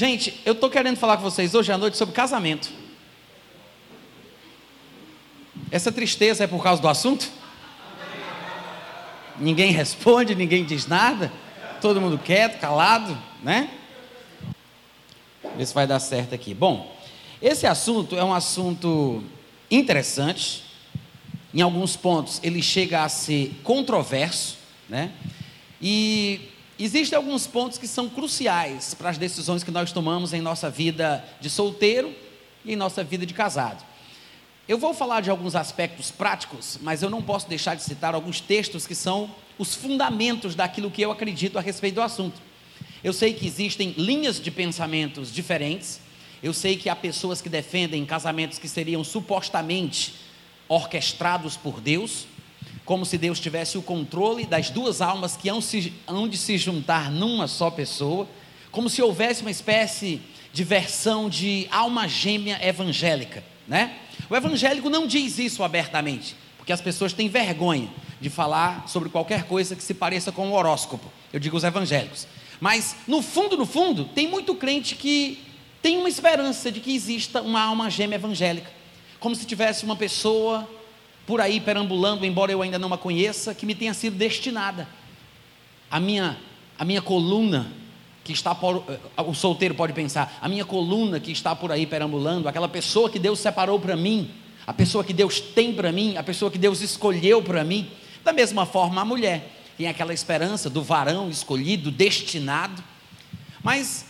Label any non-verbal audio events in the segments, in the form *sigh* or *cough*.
Gente, eu estou querendo falar com vocês hoje à noite sobre casamento. Essa tristeza é por causa do assunto? Ninguém responde, ninguém diz nada, todo mundo quieto, calado, né? Ver se vai dar certo aqui. Bom, esse assunto é um assunto interessante. Em alguns pontos ele chega a ser controverso, né? E existem alguns pontos que são cruciais para as decisões que nós tomamos em nossa vida de solteiro e em nossa vida de casado. Eu vou falar de alguns aspectos práticos, mas eu não posso deixar de citar alguns textos que são os fundamentos daquilo que eu acredito a respeito do assunto. Eu sei que existem linhas de pensamentos diferentes, eu sei que há pessoas que defendem casamentos que seriam supostamente orquestrados por Deus, como se Deus tivesse o controle das duas almas que hão, de se juntar numa só pessoa, como se houvesse uma espécie de versão de alma gêmea evangélica, né? O evangélico não diz isso abertamente, porque as pessoas têm vergonha de falar sobre qualquer coisa que se pareça com o um horóscopo. Eu digo os evangélicos. Mas, no fundo, no fundo, tem muito crente que tem uma esperança de que exista uma alma gêmea evangélica. Como se tivesse uma pessoa por aí perambulando, embora eu ainda não a conheça, que me tenha sido destinada. A minha, a minha coluna que está por, eh, o solteiro pode pensar, a minha coluna que está por aí perambulando, aquela pessoa que Deus separou para mim, a pessoa que Deus tem para mim, a pessoa que Deus escolheu para mim. Da mesma forma, a mulher tem aquela esperança do varão escolhido, destinado. Mas,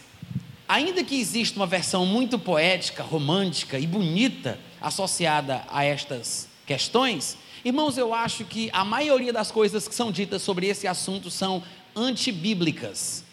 ainda que exista uma versão muito poética, romântica e bonita associada a estas questões, irmãos, eu acho que a maioria das coisas que são ditas sobre esse assunto são antibíblicas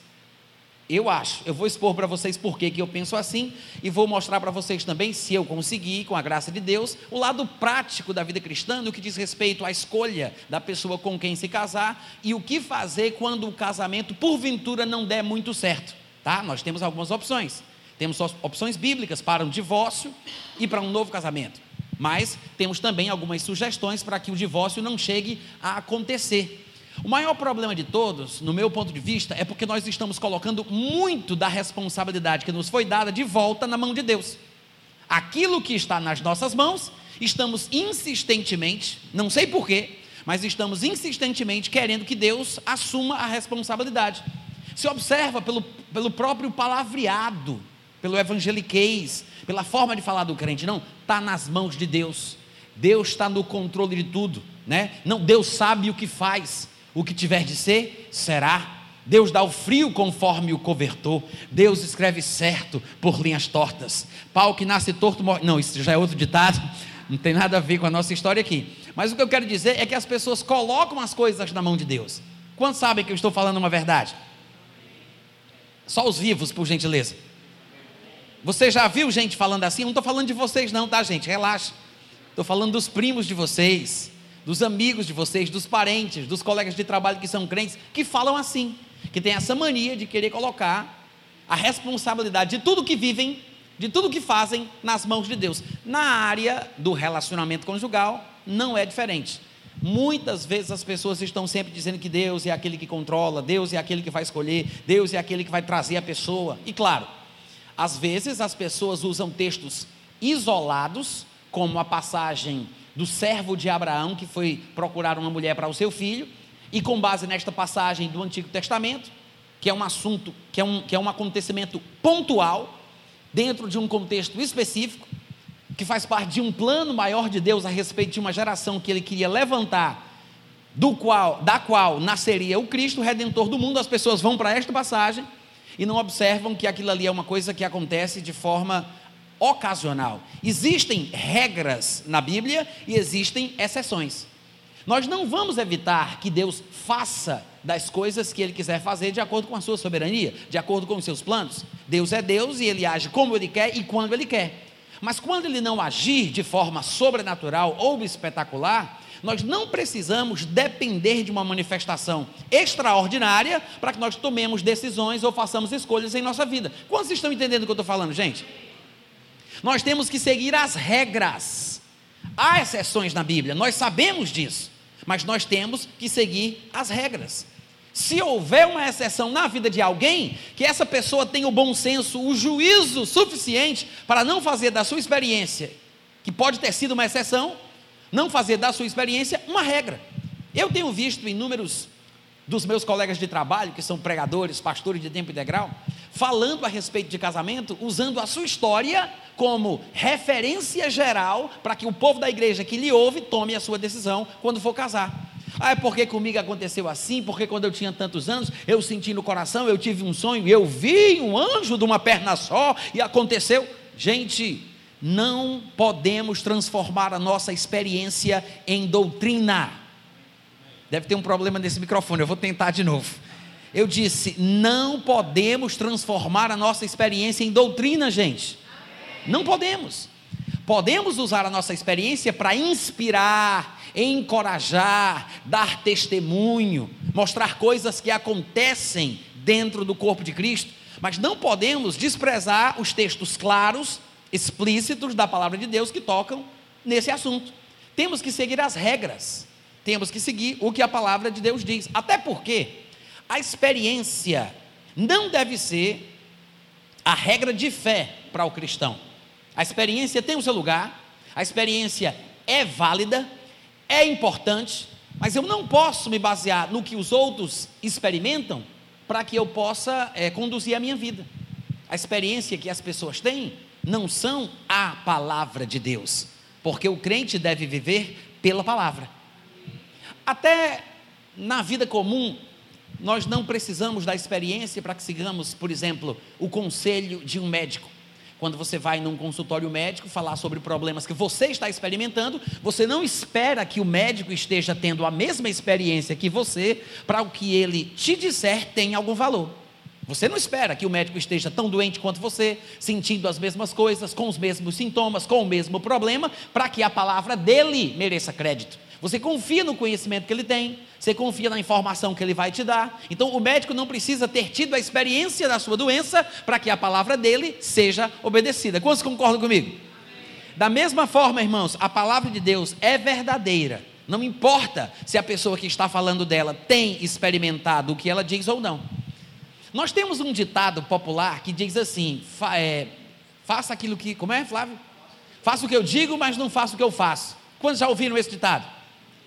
eu acho, eu vou expor para vocês por que eu penso assim e vou mostrar para vocês também, se eu conseguir, com a graça de Deus, o lado prático da vida cristã no que diz respeito à escolha da pessoa com quem se casar e o que fazer quando o casamento, porventura, não der muito certo. Tá? Nós temos algumas opções. Temos opções bíblicas para um divórcio e para um novo casamento. Mas temos também algumas sugestões para que o divórcio não chegue a acontecer. O maior problema de todos, no meu ponto de vista, é porque nós estamos colocando muito da responsabilidade que nos foi dada de volta na mão de Deus. Aquilo que está nas nossas mãos, estamos insistentemente, não sei porquê, mas estamos insistentemente querendo que Deus assuma a responsabilidade. Se observa pelo, pelo próprio palavreado, pelo evangeliquez, pela forma de falar do crente, não, está nas mãos de Deus. Deus está no controle de tudo, né? Não, Deus sabe o que faz. O que tiver de ser, será. Deus dá o frio conforme o cobertor. Deus escreve certo por linhas tortas. Pau que nasce torto morre. Não, isso já é outro ditado. Não tem nada a ver com a nossa história aqui. Mas o que eu quero dizer é que as pessoas colocam as coisas na mão de Deus. Quantos sabem que eu estou falando uma verdade? Só os vivos, por gentileza. Você já viu gente falando assim? Eu não estou falando de vocês, não, tá, gente? Relaxa. Estou falando dos primos de vocês dos amigos de vocês, dos parentes, dos colegas de trabalho que são crentes, que falam assim, que tem essa mania de querer colocar a responsabilidade de tudo que vivem, de tudo que fazem nas mãos de Deus. Na área do relacionamento conjugal, não é diferente. Muitas vezes as pessoas estão sempre dizendo que Deus é aquele que controla, Deus é aquele que vai escolher, Deus é aquele que vai trazer a pessoa. E claro, às vezes as pessoas usam textos isolados, como a passagem do servo de Abraão que foi procurar uma mulher para o seu filho, e com base nesta passagem do Antigo Testamento, que é um assunto, que é um, que é um acontecimento pontual, dentro de um contexto específico, que faz parte de um plano maior de Deus a respeito de uma geração que ele queria levantar, do qual, da qual nasceria o Cristo, o redentor do mundo, as pessoas vão para esta passagem e não observam que aquilo ali é uma coisa que acontece de forma ocasional. Existem regras na Bíblia e existem exceções. Nós não vamos evitar que Deus faça das coisas que Ele quiser fazer de acordo com a sua soberania, de acordo com os seus planos. Deus é Deus e Ele age como Ele quer e quando Ele quer. Mas quando Ele não agir de forma sobrenatural ou espetacular, nós não precisamos depender de uma manifestação extraordinária para que nós tomemos decisões ou façamos escolhas em nossa vida. Quantos estão entendendo o que eu estou falando, gente? Nós temos que seguir as regras. Há exceções na Bíblia, nós sabemos disso, mas nós temos que seguir as regras. Se houver uma exceção na vida de alguém, que essa pessoa tenha o bom senso, o juízo suficiente para não fazer da sua experiência, que pode ter sido uma exceção, não fazer da sua experiência uma regra. Eu tenho visto inúmeros dos meus colegas de trabalho, que são pregadores, pastores de tempo integral, falando a respeito de casamento, usando a sua história como referência geral para que o povo da igreja que lhe ouve tome a sua decisão quando for casar. Ah, é porque comigo aconteceu assim, porque quando eu tinha tantos anos, eu senti no coração, eu tive um sonho, eu vi um anjo de uma perna só e aconteceu. Gente, não podemos transformar a nossa experiência em doutrina. Deve ter um problema nesse microfone, eu vou tentar de novo. Eu disse: não podemos transformar a nossa experiência em doutrina, gente. Não podemos. Podemos usar a nossa experiência para inspirar, encorajar, dar testemunho, mostrar coisas que acontecem dentro do corpo de Cristo, mas não podemos desprezar os textos claros, explícitos da palavra de Deus que tocam nesse assunto. Temos que seguir as regras temos que seguir o que a palavra de Deus diz. Até porque a experiência não deve ser a regra de fé para o cristão. A experiência tem o seu lugar, a experiência é válida, é importante, mas eu não posso me basear no que os outros experimentam para que eu possa é, conduzir a minha vida. A experiência que as pessoas têm não são a palavra de Deus, porque o crente deve viver pela palavra. Até na vida comum, nós não precisamos da experiência para que sigamos, por exemplo, o conselho de um médico. Quando você vai num consultório médico falar sobre problemas que você está experimentando, você não espera que o médico esteja tendo a mesma experiência que você para o que ele te disser tenha algum valor. Você não espera que o médico esteja tão doente quanto você, sentindo as mesmas coisas, com os mesmos sintomas, com o mesmo problema, para que a palavra dele mereça crédito. Você confia no conhecimento que ele tem, você confia na informação que ele vai te dar. Então, o médico não precisa ter tido a experiência da sua doença para que a palavra dele seja obedecida. Quantos concordam comigo? Da mesma forma, irmãos, a palavra de Deus é verdadeira. Não importa se a pessoa que está falando dela tem experimentado o que ela diz ou não. Nós temos um ditado popular que diz assim: fa, é, faça aquilo que. Como é, Flávio? Faça o que eu digo, mas não faça o que eu faço. Quantos já ouviram esse ditado?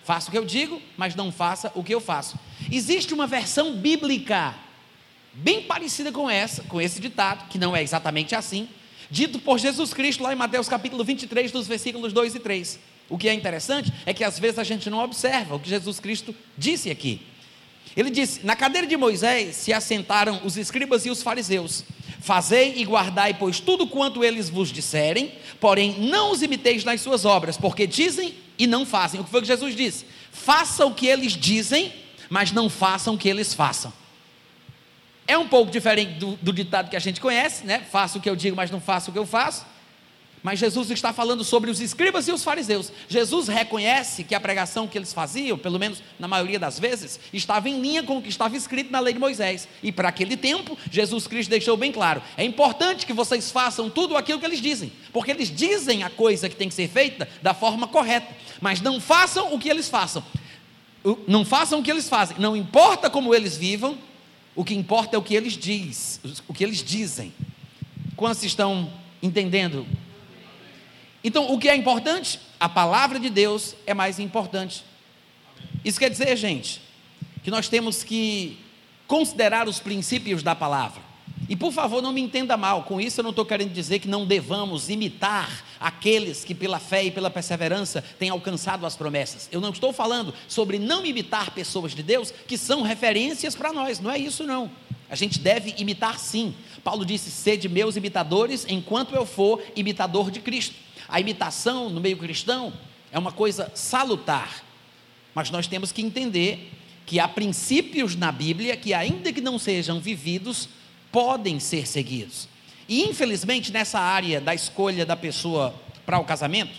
Faça o que eu digo, mas não faça o que eu faço. Existe uma versão bíblica bem parecida com essa, com esse ditado, que não é exatamente assim, dito por Jesus Cristo lá em Mateus capítulo 23, dos versículos 2 e 3. O que é interessante é que às vezes a gente não observa o que Jesus Cristo disse aqui. Ele disse: Na cadeira de Moisés se assentaram os escribas e os fariseus. Fazei e guardai, pois, tudo quanto eles vos disserem, porém não os imiteis nas suas obras, porque dizem e não fazem. O que foi que Jesus disse? Faça o que eles dizem, mas não façam o que eles façam. É um pouco diferente do, do ditado que a gente conhece, né? Faça o que eu digo, mas não faça o que eu faço. Mas Jesus está falando sobre os escribas e os fariseus. Jesus reconhece que a pregação que eles faziam, pelo menos na maioria das vezes, estava em linha com o que estava escrito na lei de Moisés. E para aquele tempo, Jesus Cristo deixou bem claro: é importante que vocês façam tudo aquilo que eles dizem, porque eles dizem a coisa que tem que ser feita da forma correta, mas não façam o que eles façam. Não façam o que eles fazem. Não importa como eles vivam, o que importa é o que eles diz, o que eles dizem. Quantos estão entendendo então, o que é importante? A palavra de Deus é mais importante. Isso quer dizer, gente, que nós temos que considerar os princípios da palavra. E por favor, não me entenda mal, com isso eu não estou querendo dizer que não devamos imitar aqueles que pela fé e pela perseverança têm alcançado as promessas. Eu não estou falando sobre não imitar pessoas de Deus que são referências para nós, não é isso não. A gente deve imitar sim. Paulo disse: sede meus imitadores, enquanto eu for imitador de Cristo. A imitação no meio cristão é uma coisa salutar, mas nós temos que entender que há princípios na Bíblia que, ainda que não sejam vividos, podem ser seguidos. E infelizmente, nessa área da escolha da pessoa para o casamento,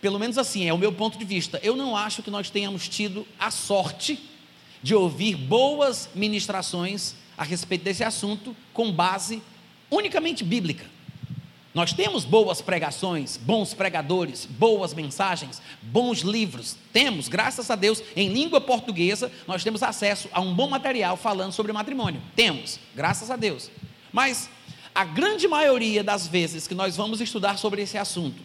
pelo menos assim, é o meu ponto de vista, eu não acho que nós tenhamos tido a sorte de ouvir boas ministrações a respeito desse assunto com base unicamente bíblica. Nós temos boas pregações, bons pregadores, boas mensagens, bons livros. Temos, graças a Deus, em língua portuguesa, nós temos acesso a um bom material falando sobre matrimônio. Temos, graças a Deus. Mas a grande maioria das vezes que nós vamos estudar sobre esse assunto,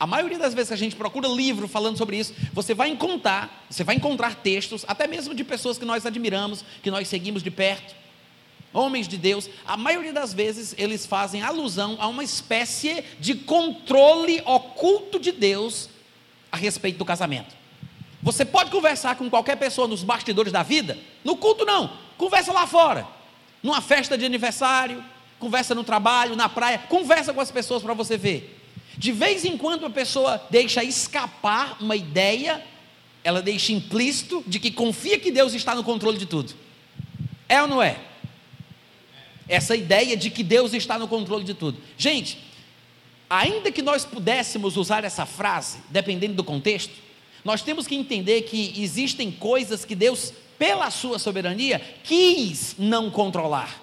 a maioria das vezes que a gente procura livro falando sobre isso, você vai encontrar, você vai encontrar textos, até mesmo de pessoas que nós admiramos, que nós seguimos de perto, homens de Deus, a maioria das vezes eles fazem alusão a uma espécie de controle oculto de Deus a respeito do casamento. Você pode conversar com qualquer pessoa nos bastidores da vida, no culto não, conversa lá fora, numa festa de aniversário, conversa no trabalho, na praia, conversa com as pessoas para você ver. De vez em quando a pessoa deixa escapar uma ideia, ela deixa implícito de que confia que Deus está no controle de tudo. É ou não é? Essa ideia de que Deus está no controle de tudo. Gente, ainda que nós pudéssemos usar essa frase, dependendo do contexto, nós temos que entender que existem coisas que Deus, pela sua soberania, quis não controlar.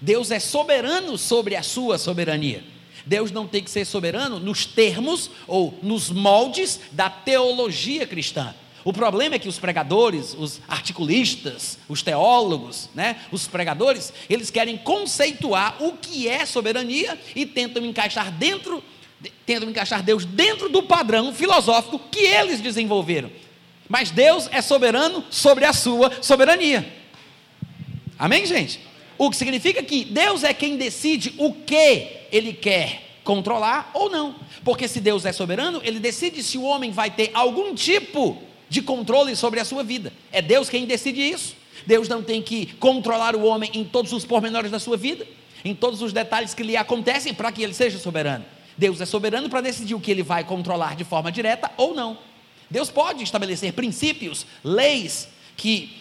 Deus é soberano sobre a sua soberania. Deus não tem que ser soberano nos termos ou nos moldes da teologia cristã. O problema é que os pregadores, os articulistas, os teólogos, né, os pregadores, eles querem conceituar o que é soberania e tentam encaixar dentro, tentam encaixar Deus dentro do padrão filosófico que eles desenvolveram. Mas Deus é soberano sobre a sua soberania. Amém, gente? O que significa que Deus é quem decide o que ele quer controlar ou não. Porque se Deus é soberano, ele decide se o homem vai ter algum tipo de controle sobre a sua vida. É Deus quem decide isso. Deus não tem que controlar o homem em todos os pormenores da sua vida, em todos os detalhes que lhe acontecem para que ele seja soberano. Deus é soberano para decidir o que ele vai controlar de forma direta ou não. Deus pode estabelecer princípios, leis que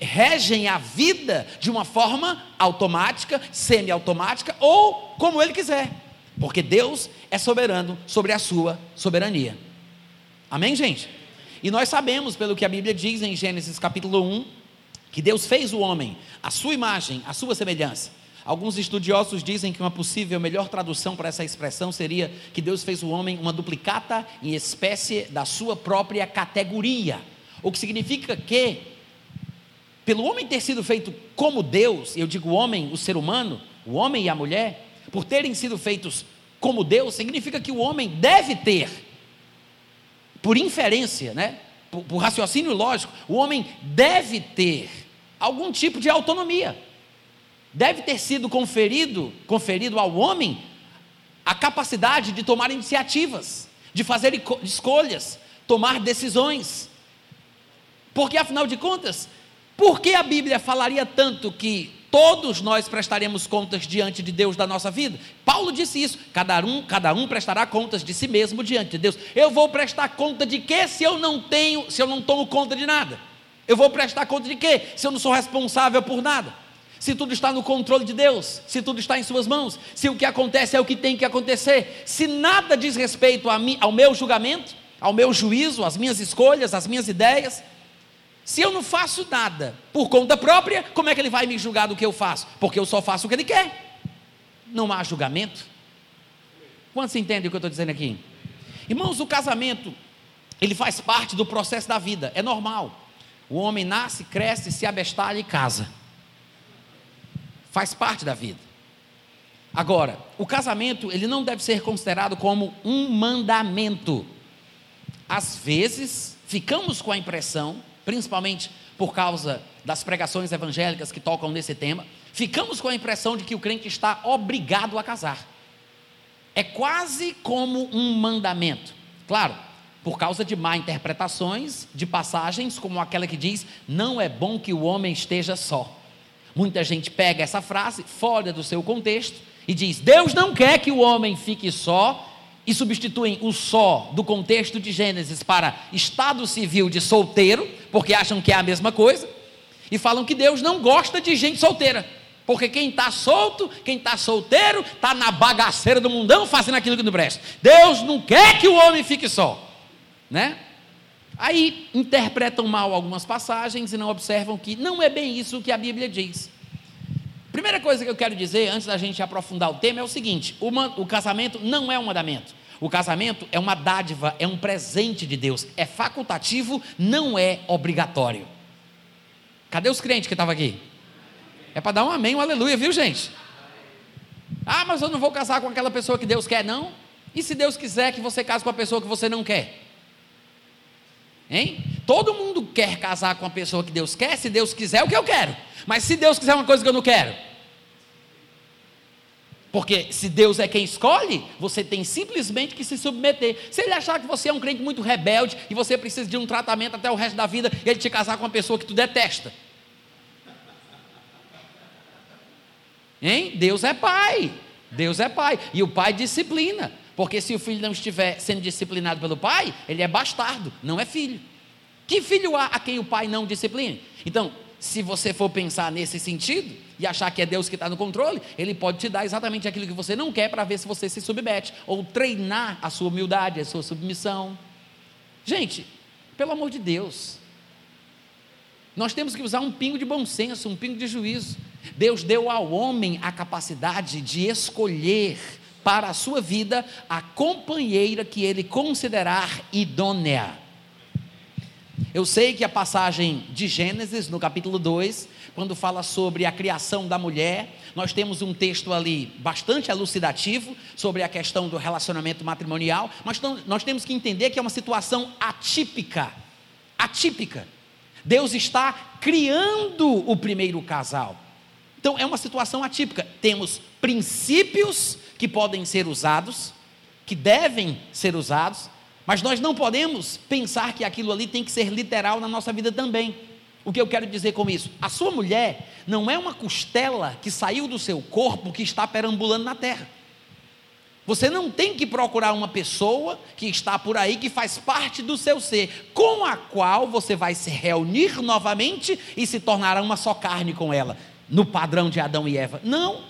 regem a vida de uma forma automática, semiautomática ou como ele quiser, porque Deus é soberano sobre a sua soberania. Amém, gente? E nós sabemos, pelo que a Bíblia diz em Gênesis capítulo 1, que Deus fez o homem à sua imagem, à sua semelhança. Alguns estudiosos dizem que uma possível melhor tradução para essa expressão seria que Deus fez o homem uma duplicata em espécie da sua própria categoria. O que significa que, pelo homem ter sido feito como Deus, eu digo homem, o ser humano, o homem e a mulher, por terem sido feitos como Deus, significa que o homem deve ter, por inferência, né? por, por raciocínio lógico, o homem deve ter algum tipo de autonomia. Deve ter sido conferido, conferido ao homem a capacidade de tomar iniciativas, de fazer escolhas, tomar decisões. Porque afinal de contas, por que a Bíblia falaria tanto que todos nós prestaremos contas diante de Deus da nossa vida. Paulo disse isso: cada um, cada um prestará contas de si mesmo diante de Deus. Eu vou prestar conta de quê se eu não tenho, se eu não tomo conta de nada? Eu vou prestar conta de quê se eu não sou responsável por nada? Se tudo está no controle de Deus, se tudo está em Suas mãos, se o que acontece é o que tem que acontecer, se nada diz respeito a mim, ao meu julgamento, ao meu juízo, às minhas escolhas, às minhas ideias, se eu não faço nada por conta própria, como é que ele vai me julgar do que eu faço? Porque eu só faço o que ele quer. Não há julgamento. Quantos entendem o que eu estou dizendo aqui? Irmãos, o casamento, ele faz parte do processo da vida, é normal. O homem nasce, cresce, se abestalha e casa. Faz parte da vida. Agora, o casamento, ele não deve ser considerado como um mandamento. Às vezes, ficamos com a impressão principalmente por causa das pregações evangélicas que tocam nesse tema, ficamos com a impressão de que o crente está obrigado a casar. É quase como um mandamento. Claro, por causa de má interpretações de passagens, como aquela que diz: Não é bom que o homem esteja só. Muita gente pega essa frase fora do seu contexto e diz: Deus não quer que o homem fique só e substituem o só do contexto de Gênesis para estado civil de solteiro, porque acham que é a mesma coisa, e falam que Deus não gosta de gente solteira, porque quem está solto, quem está solteiro, está na bagaceira do mundão fazendo aquilo que não presta. Deus não quer que o homem fique só, né? Aí interpretam mal algumas passagens e não observam que não é bem isso que a Bíblia diz. Primeira coisa que eu quero dizer, antes da gente aprofundar o tema, é o seguinte: uma, o casamento não é um mandamento. O casamento é uma dádiva, é um presente de Deus. É facultativo, não é obrigatório. Cadê os crentes que estavam aqui? É para dar um amém, um aleluia, viu, gente? Ah, mas eu não vou casar com aquela pessoa que Deus quer, não? E se Deus quiser que você case com a pessoa que você não quer? Hein? Todo mundo quer casar com a pessoa que Deus quer, se Deus quiser, é o que eu quero. Mas se Deus quiser uma coisa que eu não quero, porque se Deus é quem escolhe, você tem simplesmente que se submeter. Se ele achar que você é um crente muito rebelde e você precisa de um tratamento até o resto da vida, ele te casar com uma pessoa que tu detesta. Hein? Deus é pai. Deus é pai. E o pai disciplina. Porque se o filho não estiver sendo disciplinado pelo pai, ele é bastardo, não é filho. Que filho há a quem o pai não discipline? Então, se você for pensar nesse sentido e achar que é Deus que está no controle, Ele pode te dar exatamente aquilo que você não quer para ver se você se submete, ou treinar a sua humildade, a sua submissão. Gente, pelo amor de Deus, nós temos que usar um pingo de bom senso, um pingo de juízo. Deus deu ao homem a capacidade de escolher para a sua vida a companheira que ele considerar idônea. Eu sei que a passagem de Gênesis, no capítulo 2, quando fala sobre a criação da mulher, nós temos um texto ali bastante elucidativo sobre a questão do relacionamento matrimonial, mas nós temos que entender que é uma situação atípica. Atípica. Deus está criando o primeiro casal. Então é uma situação atípica. Temos princípios que podem ser usados, que devem ser usados, mas nós não podemos pensar que aquilo ali tem que ser literal na nossa vida também. O que eu quero dizer com isso? A sua mulher não é uma costela que saiu do seu corpo que está perambulando na terra. Você não tem que procurar uma pessoa que está por aí, que faz parte do seu ser, com a qual você vai se reunir novamente e se tornará uma só carne com ela, no padrão de Adão e Eva. Não,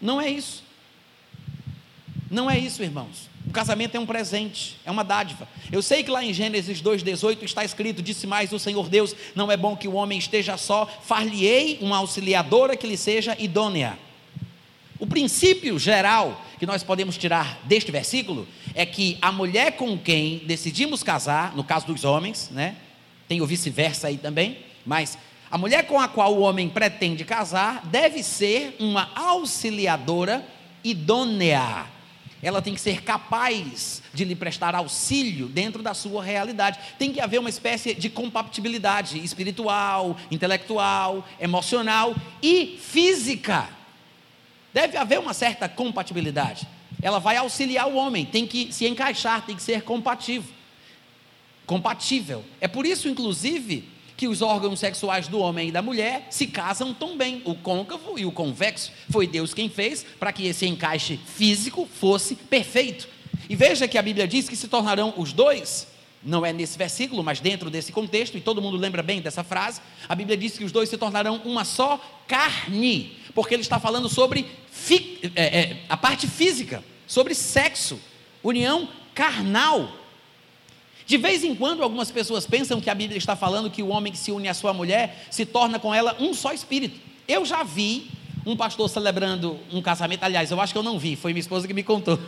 não é isso. Não é isso, irmãos. Casamento é um presente, é uma dádiva. Eu sei que lá em Gênesis 2,18 está escrito: Disse mais o Senhor Deus: Não é bom que o homem esteja só, far-lhe-ei uma auxiliadora que lhe seja idônea. O princípio geral que nós podemos tirar deste versículo é que a mulher com quem decidimos casar, no caso dos homens, né? Tem o vice-versa aí também, mas a mulher com a qual o homem pretende casar deve ser uma auxiliadora idônea ela tem que ser capaz de lhe prestar auxílio dentro da sua realidade. Tem que haver uma espécie de compatibilidade espiritual, intelectual, emocional e física. Deve haver uma certa compatibilidade. Ela vai auxiliar o homem, tem que se encaixar, tem que ser compatível. Compatível. É por isso, inclusive, que os órgãos sexuais do homem e da mulher se casam tão bem. O côncavo e o convexo foi Deus quem fez para que esse encaixe físico fosse perfeito. E veja que a Bíblia diz que se tornarão os dois, não é nesse versículo, mas dentro desse contexto, e todo mundo lembra bem dessa frase. A Bíblia diz que os dois se tornarão uma só carne, porque ele está falando sobre é, é, a parte física, sobre sexo, união carnal. De vez em quando, algumas pessoas pensam que a Bíblia está falando que o homem que se une à sua mulher se torna com ela um só espírito. Eu já vi um pastor celebrando um casamento, aliás, eu acho que eu não vi, foi minha esposa que me contou.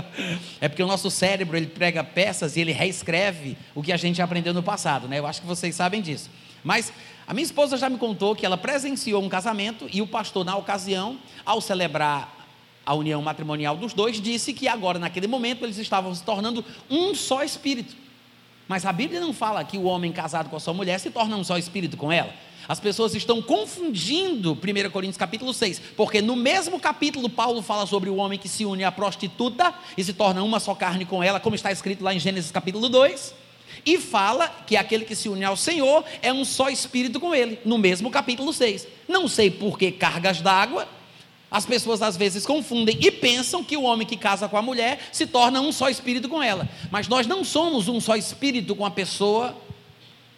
*laughs* é porque o nosso cérebro, ele prega peças e ele reescreve o que a gente aprendeu no passado, né? Eu acho que vocês sabem disso. Mas a minha esposa já me contou que ela presenciou um casamento e o pastor, na ocasião, ao celebrar a união matrimonial dos dois, disse que agora, naquele momento, eles estavam se tornando um só espírito. Mas a Bíblia não fala que o homem casado com a sua mulher se torna um só espírito com ela. As pessoas estão confundindo 1 Coríntios capítulo 6, porque no mesmo capítulo Paulo fala sobre o homem que se une à prostituta e se torna uma só carne com ela, como está escrito lá em Gênesis capítulo 2, e fala que aquele que se une ao Senhor é um só espírito com ele, no mesmo capítulo 6. Não sei por que cargas d'água, as pessoas às vezes confundem e pensam que o homem que casa com a mulher se torna um só espírito com ela. Mas nós não somos um só espírito com a pessoa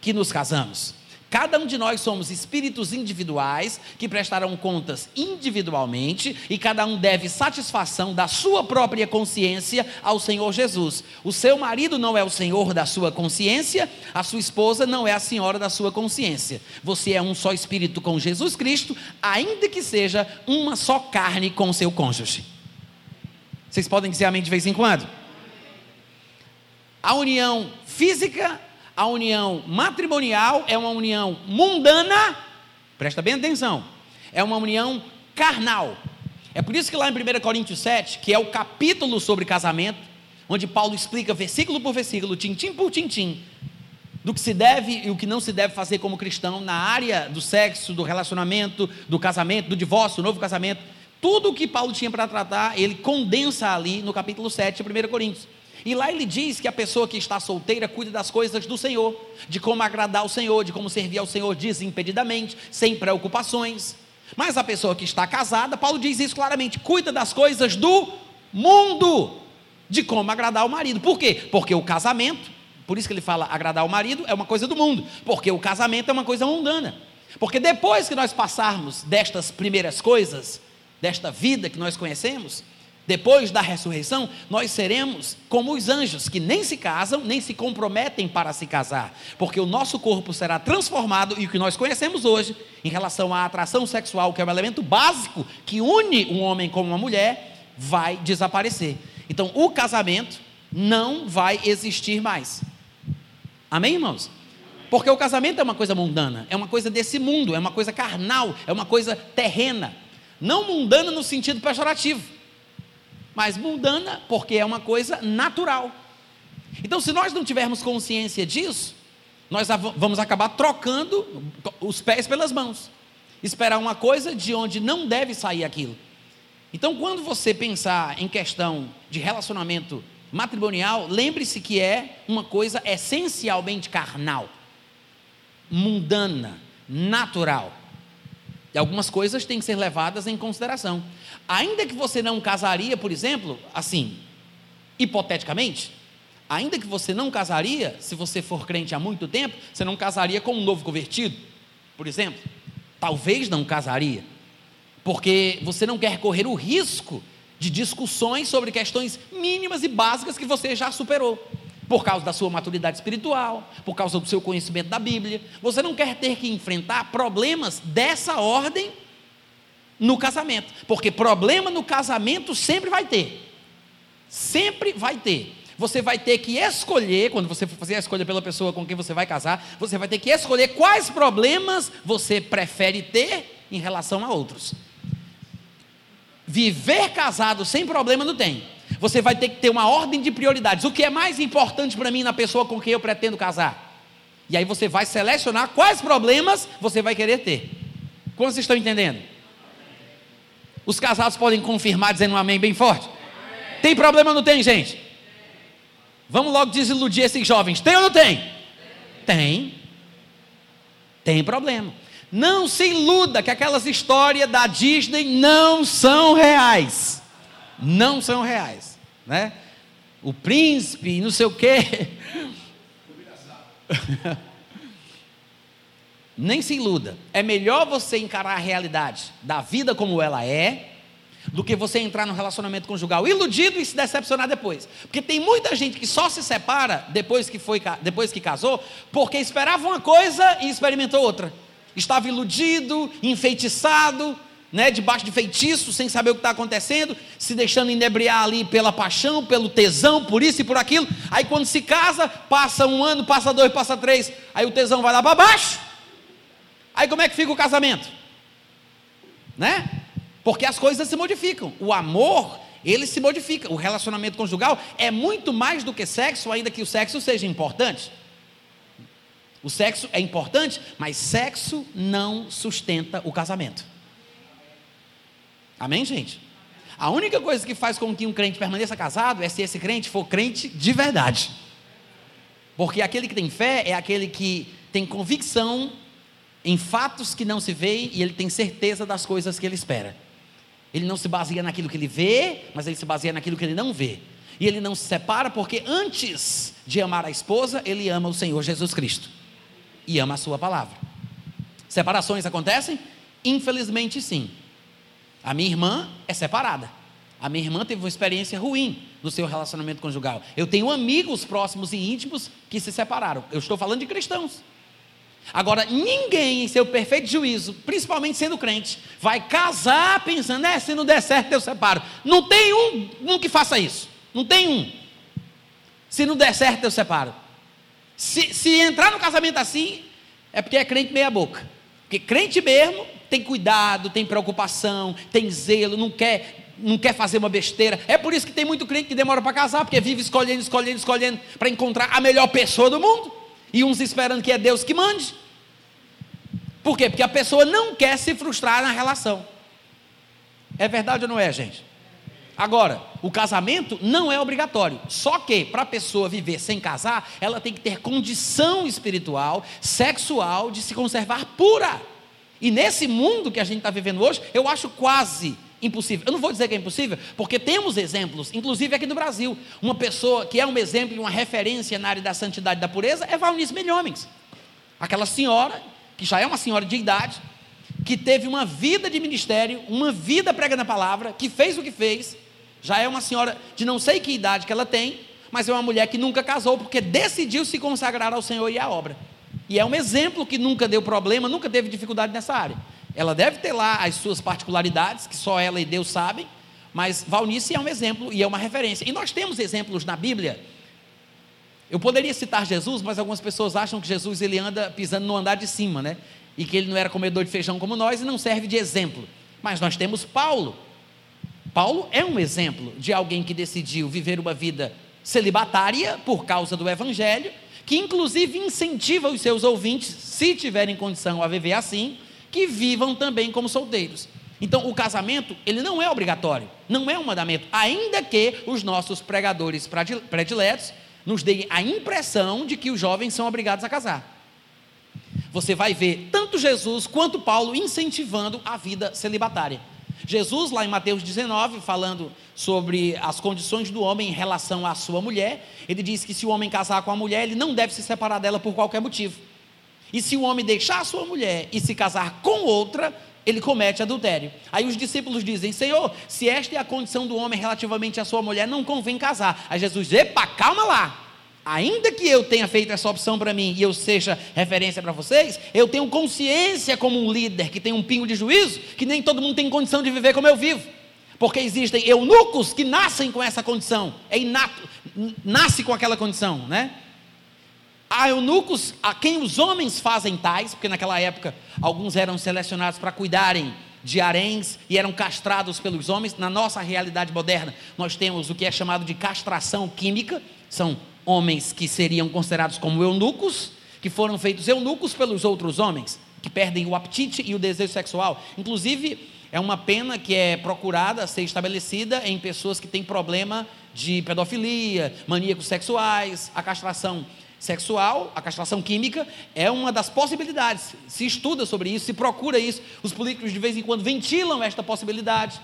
que nos casamos. Cada um de nós somos espíritos individuais que prestarão contas individualmente e cada um deve satisfação da sua própria consciência ao Senhor Jesus. O seu marido não é o senhor da sua consciência, a sua esposa não é a senhora da sua consciência. Você é um só espírito com Jesus Cristo, ainda que seja uma só carne com seu cônjuge. Vocês podem dizer amém de vez em quando? A união física a união matrimonial é uma união mundana, presta bem atenção, é uma união carnal. É por isso que lá em 1 Coríntios 7, que é o capítulo sobre casamento, onde Paulo explica versículo por versículo, tintim por tintim, do que se deve e o que não se deve fazer como cristão na área do sexo, do relacionamento, do casamento, do divórcio, do novo casamento. Tudo o que Paulo tinha para tratar, ele condensa ali no capítulo 7 de 1 Coríntios. E lá ele diz que a pessoa que está solteira cuida das coisas do Senhor, de como agradar o Senhor, de como servir ao Senhor desimpedidamente, sem preocupações. Mas a pessoa que está casada, Paulo diz isso claramente, cuida das coisas do mundo, de como agradar o marido. Por quê? Porque o casamento, por isso que ele fala agradar o marido, é uma coisa do mundo, porque o casamento é uma coisa mundana. Porque depois que nós passarmos destas primeiras coisas, desta vida que nós conhecemos, depois da ressurreição, nós seremos como os anjos, que nem se casam, nem se comprometem para se casar, porque o nosso corpo será transformado e o que nós conhecemos hoje, em relação à atração sexual, que é o elemento básico que une um homem com uma mulher, vai desaparecer. Então, o casamento não vai existir mais. Amém, irmãos? Porque o casamento é uma coisa mundana, é uma coisa desse mundo, é uma coisa carnal, é uma coisa terrena. Não mundana no sentido pejorativo mas mundana, porque é uma coisa natural. Então, se nós não tivermos consciência disso, nós vamos acabar trocando os pés pelas mãos, esperar uma coisa de onde não deve sair aquilo. Então, quando você pensar em questão de relacionamento matrimonial, lembre-se que é uma coisa essencialmente carnal, mundana, natural. E algumas coisas têm que ser levadas em consideração. Ainda que você não casaria, por exemplo, assim, hipoteticamente, ainda que você não casaria, se você for crente há muito tempo, você não casaria com um novo convertido, por exemplo. Talvez não casaria, porque você não quer correr o risco de discussões sobre questões mínimas e básicas que você já superou por causa da sua maturidade espiritual, por causa do seu conhecimento da Bíblia. Você não quer ter que enfrentar problemas dessa ordem no casamento, porque problema no casamento sempre vai ter. Sempre vai ter. Você vai ter que escolher, quando você for fazer a escolha pela pessoa com quem você vai casar, você vai ter que escolher quais problemas você prefere ter em relação a outros. Viver casado sem problema não tem. Você vai ter que ter uma ordem de prioridades. O que é mais importante para mim na pessoa com quem eu pretendo casar? E aí você vai selecionar quais problemas você vai querer ter. Como vocês estão entendendo? Os casados podem confirmar dizendo um amém bem forte. Tem problema ou não tem, gente? Vamos logo desiludir esses jovens. Tem ou não tem? Tem. Tem problema. Não se iluda que aquelas histórias da Disney não são reais não são reais, né? O príncipe, não sei o quê. Nem se iluda. É melhor você encarar a realidade da vida como ela é, do que você entrar no relacionamento conjugal iludido e se decepcionar depois. Porque tem muita gente que só se separa depois que foi depois que casou, porque esperava uma coisa e experimentou outra. Estava iludido, enfeitiçado, né, debaixo de feitiço, sem saber o que está acontecendo, se deixando inebriar ali pela paixão, pelo tesão, por isso e por aquilo. Aí quando se casa, passa um ano, passa dois, passa três, aí o tesão vai lá para baixo. Aí como é que fica o casamento? Né? Porque as coisas se modificam. O amor, ele se modifica. O relacionamento conjugal é muito mais do que sexo, ainda que o sexo seja importante. O sexo é importante, mas sexo não sustenta o casamento. Amém, gente? A única coisa que faz com que um crente permaneça casado é se esse crente for crente de verdade. Porque aquele que tem fé é aquele que tem convicção em fatos que não se veem e ele tem certeza das coisas que ele espera. Ele não se baseia naquilo que ele vê, mas ele se baseia naquilo que ele não vê. E ele não se separa porque antes de amar a esposa, ele ama o Senhor Jesus Cristo e ama a sua palavra. Separações acontecem? Infelizmente, sim. A minha irmã é separada. A minha irmã teve uma experiência ruim no seu relacionamento conjugal. Eu tenho amigos próximos e íntimos que se separaram. Eu estou falando de cristãos. Agora, ninguém em seu perfeito juízo, principalmente sendo crente, vai casar pensando, é, se não der certo eu separo. Não tem um, um que faça isso. Não tem um. Se não der certo eu separo. Se, se entrar no casamento assim, é porque é crente meia boca. Porque crente mesmo tem cuidado, tem preocupação, tem zelo, não quer, não quer fazer uma besteira. É por isso que tem muito crente que demora para casar, porque vive escolhendo, escolhendo, escolhendo para encontrar a melhor pessoa do mundo. E uns esperando que é Deus que mande. Por quê? Porque a pessoa não quer se frustrar na relação. É verdade ou não é, gente? Agora, o casamento não é obrigatório. Só que, para a pessoa viver sem casar, ela tem que ter condição espiritual, sexual, de se conservar pura. E nesse mundo que a gente está vivendo hoje, eu acho quase impossível. Eu não vou dizer que é impossível, porque temos exemplos, inclusive aqui no Brasil. Uma pessoa que é um exemplo e uma referência na área da santidade e da pureza é Valnice Melhomens. Aquela senhora, que já é uma senhora de idade, que teve uma vida de ministério, uma vida pregando a palavra, que fez o que fez, já é uma senhora de não sei que idade que ela tem, mas é uma mulher que nunca casou, porque decidiu se consagrar ao Senhor e à obra. E é um exemplo que nunca deu problema, nunca teve dificuldade nessa área. Ela deve ter lá as suas particularidades, que só ela e Deus sabem, mas Valnice é um exemplo e é uma referência. E nós temos exemplos na Bíblia. Eu poderia citar Jesus, mas algumas pessoas acham que Jesus ele anda pisando no andar de cima, né? E que ele não era comedor de feijão como nós e não serve de exemplo. Mas nós temos Paulo. Paulo é um exemplo de alguém que decidiu viver uma vida celibatária por causa do evangelho que inclusive incentiva os seus ouvintes, se tiverem condição a viver assim, que vivam também como solteiros. Então, o casamento, ele não é obrigatório, não é um mandamento, ainda que os nossos pregadores prediletos nos deem a impressão de que os jovens são obrigados a casar. Você vai ver tanto Jesus quanto Paulo incentivando a vida celibatária. Jesus, lá em Mateus 19, falando sobre as condições do homem em relação à sua mulher, ele diz que se o homem casar com a mulher, ele não deve se separar dela por qualquer motivo. E se o homem deixar a sua mulher e se casar com outra, ele comete adultério. Aí os discípulos dizem: Senhor, se esta é a condição do homem relativamente à sua mulher, não convém casar. Aí Jesus diz: Epa, calma lá ainda que eu tenha feito essa opção para mim e eu seja referência para vocês, eu tenho consciência como um líder que tem um pingo de juízo, que nem todo mundo tem condição de viver como eu vivo. Porque existem eunucos que nascem com essa condição, é inato, nasce com aquela condição, né? Há eunucos a quem os homens fazem tais, porque naquela época alguns eram selecionados para cuidarem de haréns e eram castrados pelos homens. Na nossa realidade moderna, nós temos o que é chamado de castração química, são homens que seriam considerados como eunucos, que foram feitos eunucos pelos outros homens, que perdem o apetite e o desejo sexual. Inclusive, é uma pena que é procurada ser estabelecida em pessoas que têm problema de pedofilia, maníacos sexuais, a castração sexual, a castração química é uma das possibilidades. Se estuda sobre isso, se procura isso. Os políticos de vez em quando ventilam esta possibilidade.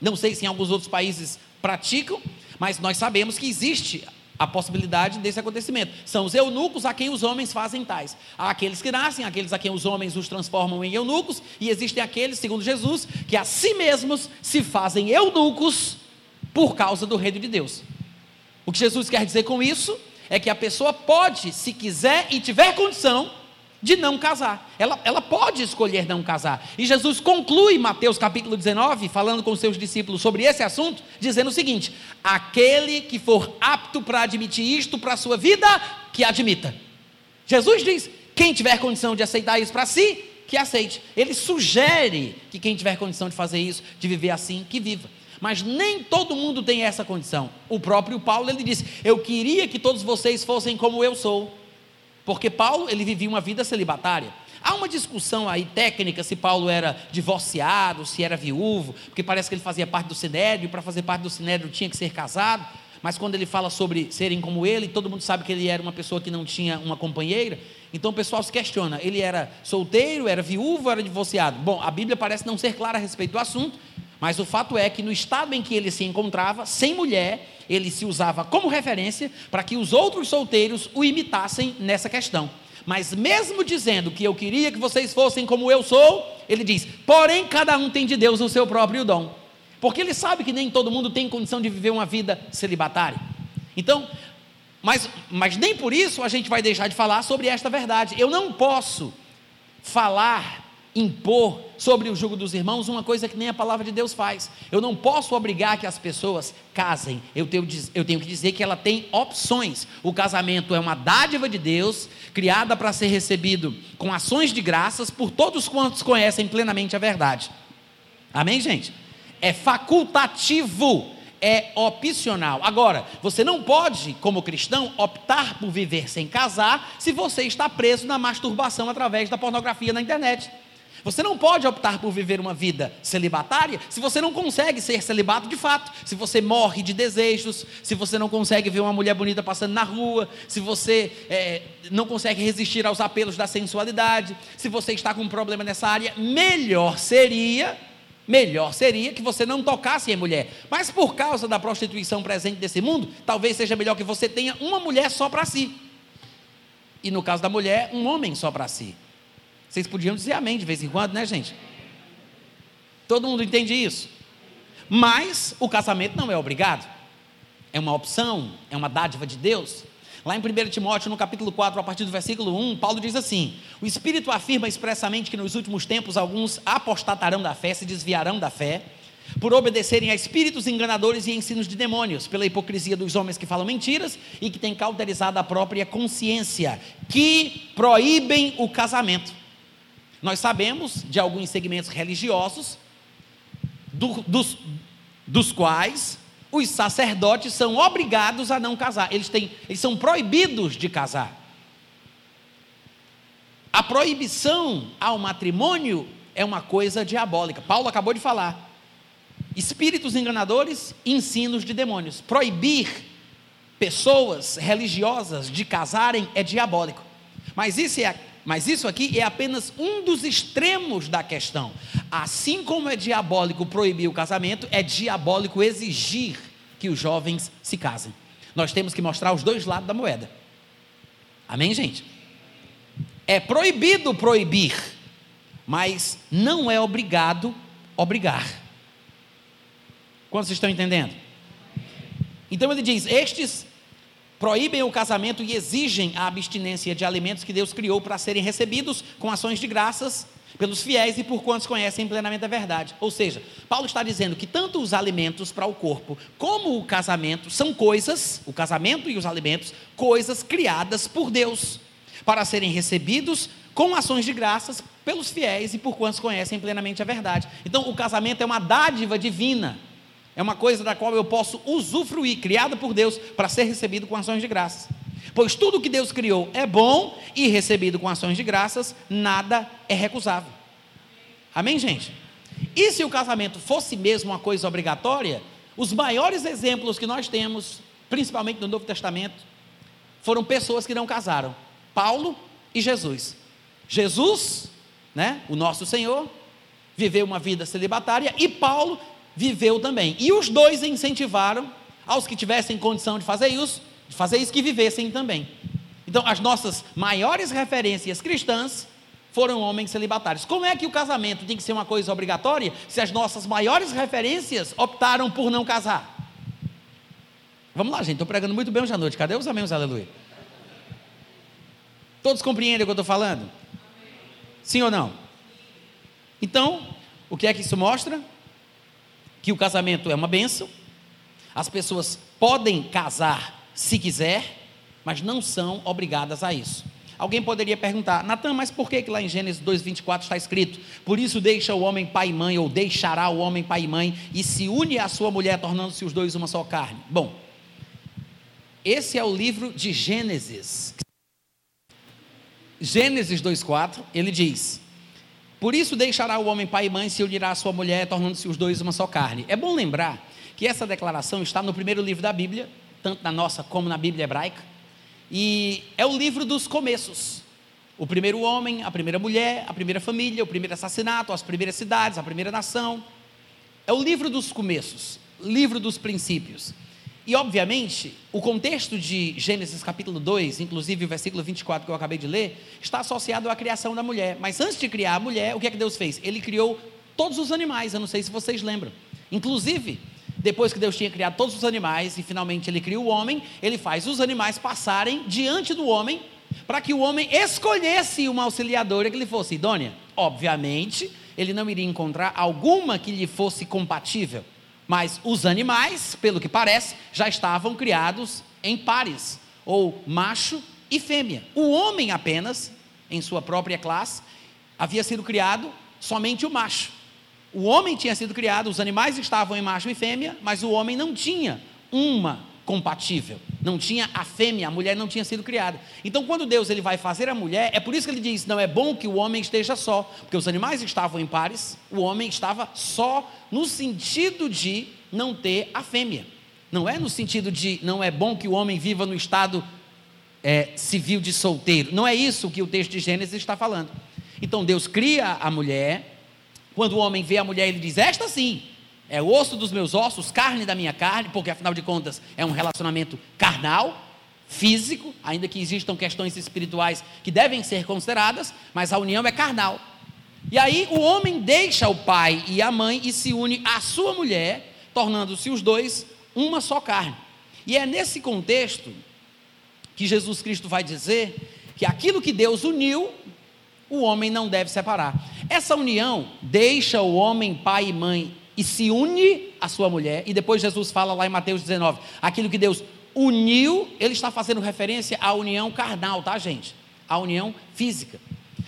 Não sei se em alguns outros países praticam, mas nós sabemos que existe a possibilidade desse acontecimento. São os eunucos a quem os homens fazem tais. Há aqueles que nascem, aqueles a quem os homens os transformam em eunucos, e existem aqueles, segundo Jesus, que a si mesmos se fazem eunucos por causa do reino de Deus. O que Jesus quer dizer com isso é que a pessoa pode, se quiser e tiver condição, de não casar. Ela, ela pode escolher não casar. E Jesus conclui Mateus capítulo 19, falando com seus discípulos sobre esse assunto, dizendo o seguinte: aquele que for apto para admitir isto para a sua vida, que admita. Jesus diz: quem tiver condição de aceitar isso para si, que aceite. Ele sugere que quem tiver condição de fazer isso, de viver assim, que viva. Mas nem todo mundo tem essa condição. O próprio Paulo ele disse: Eu queria que todos vocês fossem como eu sou porque Paulo, ele vivia uma vida celibatária. Há uma discussão aí técnica se Paulo era divorciado, se era viúvo, porque parece que ele fazia parte do sinédrio, e para fazer parte do sinédrio tinha que ser casado. Mas quando ele fala sobre serem como ele, todo mundo sabe que ele era uma pessoa que não tinha uma companheira. Então o pessoal se questiona: ele era solteiro, era viúvo, era divorciado? Bom, a Bíblia parece não ser clara a respeito do assunto, mas o fato é que no estado em que ele se encontrava, sem mulher, ele se usava como referência para que os outros solteiros o imitassem nessa questão. Mas mesmo dizendo que eu queria que vocês fossem como eu sou, ele diz: porém, cada um tem de Deus o seu próprio dom. Porque ele sabe que nem todo mundo tem condição de viver uma vida celibatária. Então, mas, mas nem por isso a gente vai deixar de falar sobre esta verdade. Eu não posso falar impor sobre o jugo dos irmãos uma coisa que nem a palavra de Deus faz. Eu não posso obrigar que as pessoas casem. Eu tenho, eu tenho que dizer que ela tem opções. O casamento é uma dádiva de Deus, criada para ser recebido com ações de graças por todos quantos conhecem plenamente a verdade. Amém, gente? É facultativo é opcional. Agora, você não pode, como cristão, optar por viver sem casar se você está preso na masturbação através da pornografia na internet. Você não pode optar por viver uma vida celibatária se você não consegue ser celibato de fato. Se você morre de desejos, se você não consegue ver uma mulher bonita passando na rua, se você é, não consegue resistir aos apelos da sensualidade, se você está com um problema nessa área, melhor seria melhor seria que você não tocasse em mulher. Mas por causa da prostituição presente nesse mundo, talvez seja melhor que você tenha uma mulher só para si. E no caso da mulher, um homem só para si. Vocês podiam dizer amém de vez em quando, né, gente? Todo mundo entende isso. Mas o casamento não é obrigado. É uma opção, é uma dádiva de Deus. Lá em 1 Timóteo, no capítulo 4, a partir do versículo 1, Paulo diz assim: O Espírito afirma expressamente que nos últimos tempos alguns apostatarão da fé, se desviarão da fé, por obedecerem a espíritos enganadores e ensinos de demônios, pela hipocrisia dos homens que falam mentiras e que têm cauterizado a própria consciência, que proíbem o casamento. Nós sabemos de alguns segmentos religiosos, do, dos, dos quais os sacerdotes são obrigados a não casar, eles, têm, eles são proibidos de casar. A proibição ao matrimônio é uma coisa diabólica. Paulo acabou de falar. Espíritos enganadores, ensinos de demônios. Proibir pessoas religiosas de casarem é diabólico. Mas isso, é, mas isso aqui é apenas um dos extremos da questão. Assim como é diabólico proibir o casamento, é diabólico exigir que os jovens se casem. Nós temos que mostrar os dois lados da moeda. Amém, gente? É proibido proibir, mas não é obrigado obrigar. Quantos estão entendendo? Então ele diz: Estes proíbem o casamento e exigem a abstinência de alimentos que Deus criou para serem recebidos com ações de graças pelos fiéis e por quantos conhecem plenamente a verdade. Ou seja, Paulo está dizendo que tanto os alimentos para o corpo como o casamento são coisas, o casamento e os alimentos, coisas criadas por Deus para serem recebidos com ações de graças pelos fiéis e por quantos conhecem plenamente a verdade. Então, o casamento é uma dádiva divina. É uma coisa da qual eu posso usufruir, criada por Deus para ser recebido com ações de graças. Pois tudo que Deus criou é bom e recebido com ações de graças, nada é recusável. Amém, gente? E se o casamento fosse mesmo uma coisa obrigatória, os maiores exemplos que nós temos, principalmente no Novo Testamento, foram pessoas que não casaram: Paulo e Jesus. Jesus, né, o nosso Senhor, viveu uma vida celibatária e Paulo viveu também. E os dois incentivaram aos que tivessem condição de fazer isso, de fazer isso que vivessem também. Então, as nossas maiores referências cristãs foram homens celibatários. Como é que o casamento tem que ser uma coisa obrigatória se as nossas maiores referências optaram por não casar? Vamos lá, gente, estou pregando muito bem hoje à noite. Cadê os amém, aleluia? Todos compreendem o que eu estou falando? Sim ou não? Então, o que é que isso mostra? Que o casamento é uma benção, as pessoas podem casar se quiser, mas não são obrigadas a isso. Alguém poderia perguntar, Natan, mas por que, que lá em Gênesis 2,24 está escrito: Por isso deixa o homem pai e mãe, ou deixará o homem pai e mãe, e se une à sua mulher, tornando-se os dois uma só carne? Bom, esse é o livro de Gênesis. Gênesis 2,4, ele diz: Por isso deixará o homem pai e mãe, se unirá à sua mulher, tornando-se os dois uma só carne. É bom lembrar que essa declaração está no primeiro livro da Bíblia, tanto na nossa como na Bíblia hebraica. E é o livro dos começos. O primeiro homem, a primeira mulher, a primeira família, o primeiro assassinato, as primeiras cidades, a primeira nação. É o livro dos começos, livro dos princípios. E, obviamente, o contexto de Gênesis capítulo 2, inclusive o versículo 24 que eu acabei de ler, está associado à criação da mulher. Mas antes de criar a mulher, o que é que Deus fez? Ele criou todos os animais, eu não sei se vocês lembram. Inclusive, depois que Deus tinha criado todos os animais e finalmente ele cria o homem, ele faz os animais passarem diante do homem para que o homem escolhesse uma auxiliadora que lhe fosse idônea. Obviamente, ele não iria encontrar alguma que lhe fosse compatível. Mas os animais, pelo que parece, já estavam criados em pares, ou macho e fêmea. O homem apenas, em sua própria classe, havia sido criado somente o macho. O homem tinha sido criado, os animais estavam em macho e fêmea, mas o homem não tinha uma compatível. Não tinha a fêmea, a mulher não tinha sido criada. Então, quando Deus ele vai fazer a mulher, é por isso que ele diz: não é bom que o homem esteja só, porque os animais estavam em pares, o homem estava só, no sentido de não ter a fêmea. Não é no sentido de não é bom que o homem viva no estado é, civil de solteiro. Não é isso que o texto de Gênesis está falando. Então, Deus cria a mulher. Quando o homem vê a mulher, ele diz: Esta sim é osso dos meus ossos, carne da minha carne, porque afinal de contas é um relacionamento carnal, físico, ainda que existam questões espirituais que devem ser consideradas, mas a união é carnal. E aí o homem deixa o pai e a mãe e se une à sua mulher, tornando-se os dois uma só carne. E é nesse contexto que Jesus Cristo vai dizer que aquilo que Deus uniu, o homem não deve separar. Essa união deixa o homem pai e mãe e se une à sua mulher, e depois Jesus fala lá em Mateus 19, aquilo que Deus uniu, ele está fazendo referência à união carnal, tá, gente? À união física.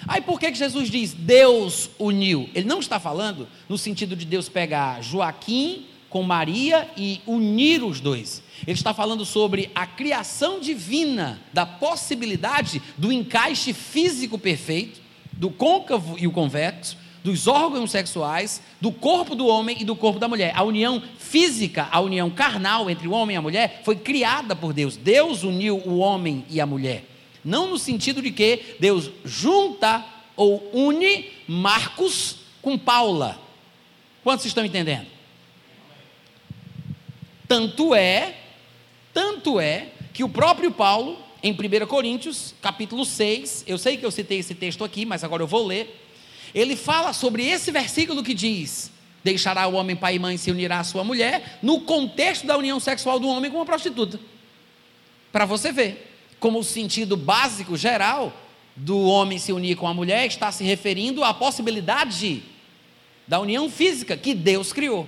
Aí por que, que Jesus diz Deus uniu? Ele não está falando no sentido de Deus pegar Joaquim com Maria e unir os dois. Ele está falando sobre a criação divina, da possibilidade do encaixe físico perfeito, do côncavo e o convexo, dos órgãos sexuais, do corpo do homem e do corpo da mulher. A união física, a união carnal entre o homem e a mulher foi criada por Deus. Deus uniu o homem e a mulher. Não no sentido de que Deus junta ou une Marcos com Paula. Quantos estão entendendo? Tanto é, tanto é que o próprio Paulo, em 1 Coríntios, capítulo 6, eu sei que eu citei esse texto aqui, mas agora eu vou ler ele fala sobre esse versículo que diz: Deixará o homem pai e mãe se unirá à sua mulher, no contexto da união sexual do homem com uma prostituta. Para você ver, como o sentido básico, geral, do homem se unir com a mulher está se referindo à possibilidade da união física que Deus criou.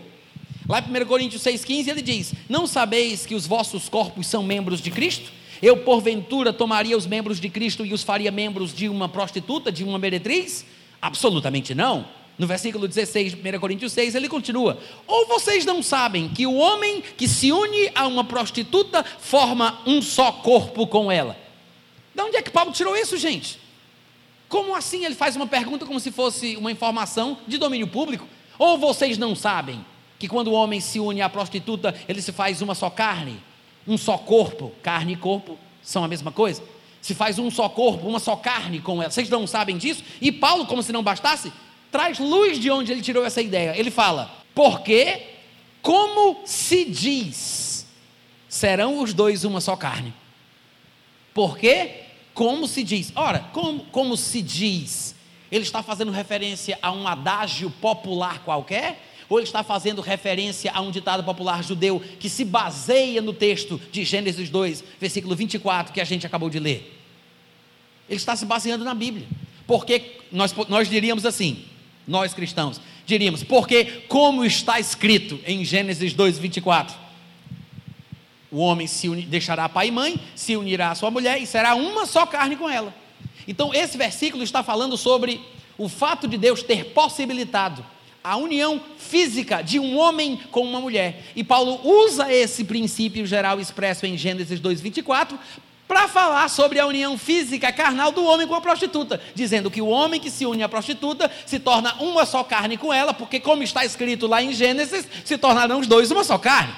Lá em 1 Coríntios 6,15 ele diz: Não sabeis que os vossos corpos são membros de Cristo? Eu, porventura, tomaria os membros de Cristo e os faria membros de uma prostituta, de uma meretriz? Absolutamente não. No versículo 16, 1 Coríntios 6, ele continua: Ou vocês não sabem que o homem que se une a uma prostituta forma um só corpo com ela? De onde é que Paulo tirou isso, gente? Como assim ele faz uma pergunta como se fosse uma informação de domínio público? Ou vocês não sabem que quando o homem se une à prostituta, ele se faz uma só carne, um só corpo? Carne e corpo são a mesma coisa? Se faz um só corpo, uma só carne com ela. Vocês não sabem disso? E Paulo, como se não bastasse, traz luz de onde ele tirou essa ideia. Ele fala: porque, como se diz, serão os dois uma só carne. Porque, como se diz. Ora, como, como se diz? Ele está fazendo referência a um adágio popular qualquer? Ou ele está fazendo referência a um ditado popular judeu que se baseia no texto de Gênesis 2, versículo 24, que a gente acabou de ler? Ele está se baseando na Bíblia. Porque nós, nós diríamos assim, nós cristãos, diríamos, porque como está escrito em Gênesis 2, 24, o homem se deixará pai e mãe, se unirá à sua mulher e será uma só carne com ela. Então, esse versículo está falando sobre o fato de Deus ter possibilitado a união física de um homem com uma mulher. E Paulo usa esse princípio geral expresso em Gênesis 2:24 para falar sobre a união física carnal do homem com a prostituta, dizendo que o homem que se une à prostituta se torna uma só carne com ela, porque como está escrito lá em Gênesis, se tornarão os dois uma só carne.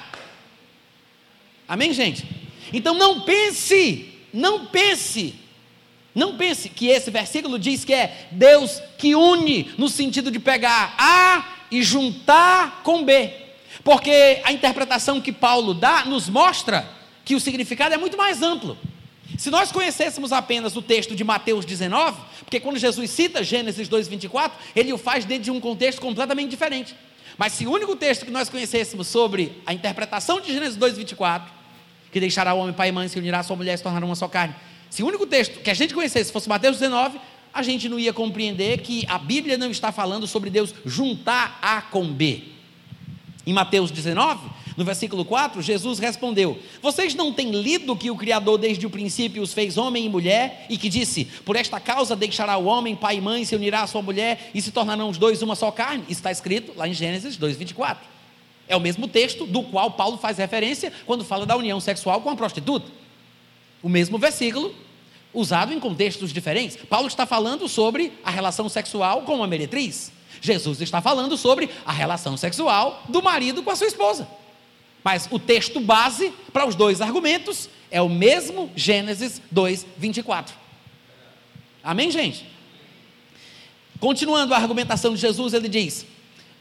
Amém, gente? Então não pense, não pense não pense que esse versículo diz que é Deus que une, no sentido de pegar A e juntar com B. Porque a interpretação que Paulo dá nos mostra que o significado é muito mais amplo. Se nós conhecêssemos apenas o texto de Mateus 19, porque quando Jesus cita Gênesis 2:24, ele o faz dentro de um contexto completamente diferente. Mas se o único texto que nós conhecêssemos sobre a interpretação de Gênesis 2:24, que deixará o homem pai e mãe, se unirá a sua mulher e se tornará uma só carne. Se o único texto que a gente conhecesse fosse Mateus 19, a gente não ia compreender que a Bíblia não está falando sobre Deus juntar A com B. Em Mateus 19, no versículo 4, Jesus respondeu: Vocês não têm lido que o Criador desde o princípio os fez homem e mulher, e que disse: Por esta causa deixará o homem, pai e mãe, se unirá à sua mulher, e se tornarão os dois uma só carne? Isso está escrito lá em Gênesis 2,24. É o mesmo texto do qual Paulo faz referência quando fala da união sexual com a prostituta. O mesmo versículo, usado em contextos diferentes. Paulo está falando sobre a relação sexual com a meretriz. Jesus está falando sobre a relação sexual do marido com a sua esposa. Mas o texto base para os dois argumentos é o mesmo Gênesis 2, 24. Amém, gente? Continuando a argumentação de Jesus, ele diz: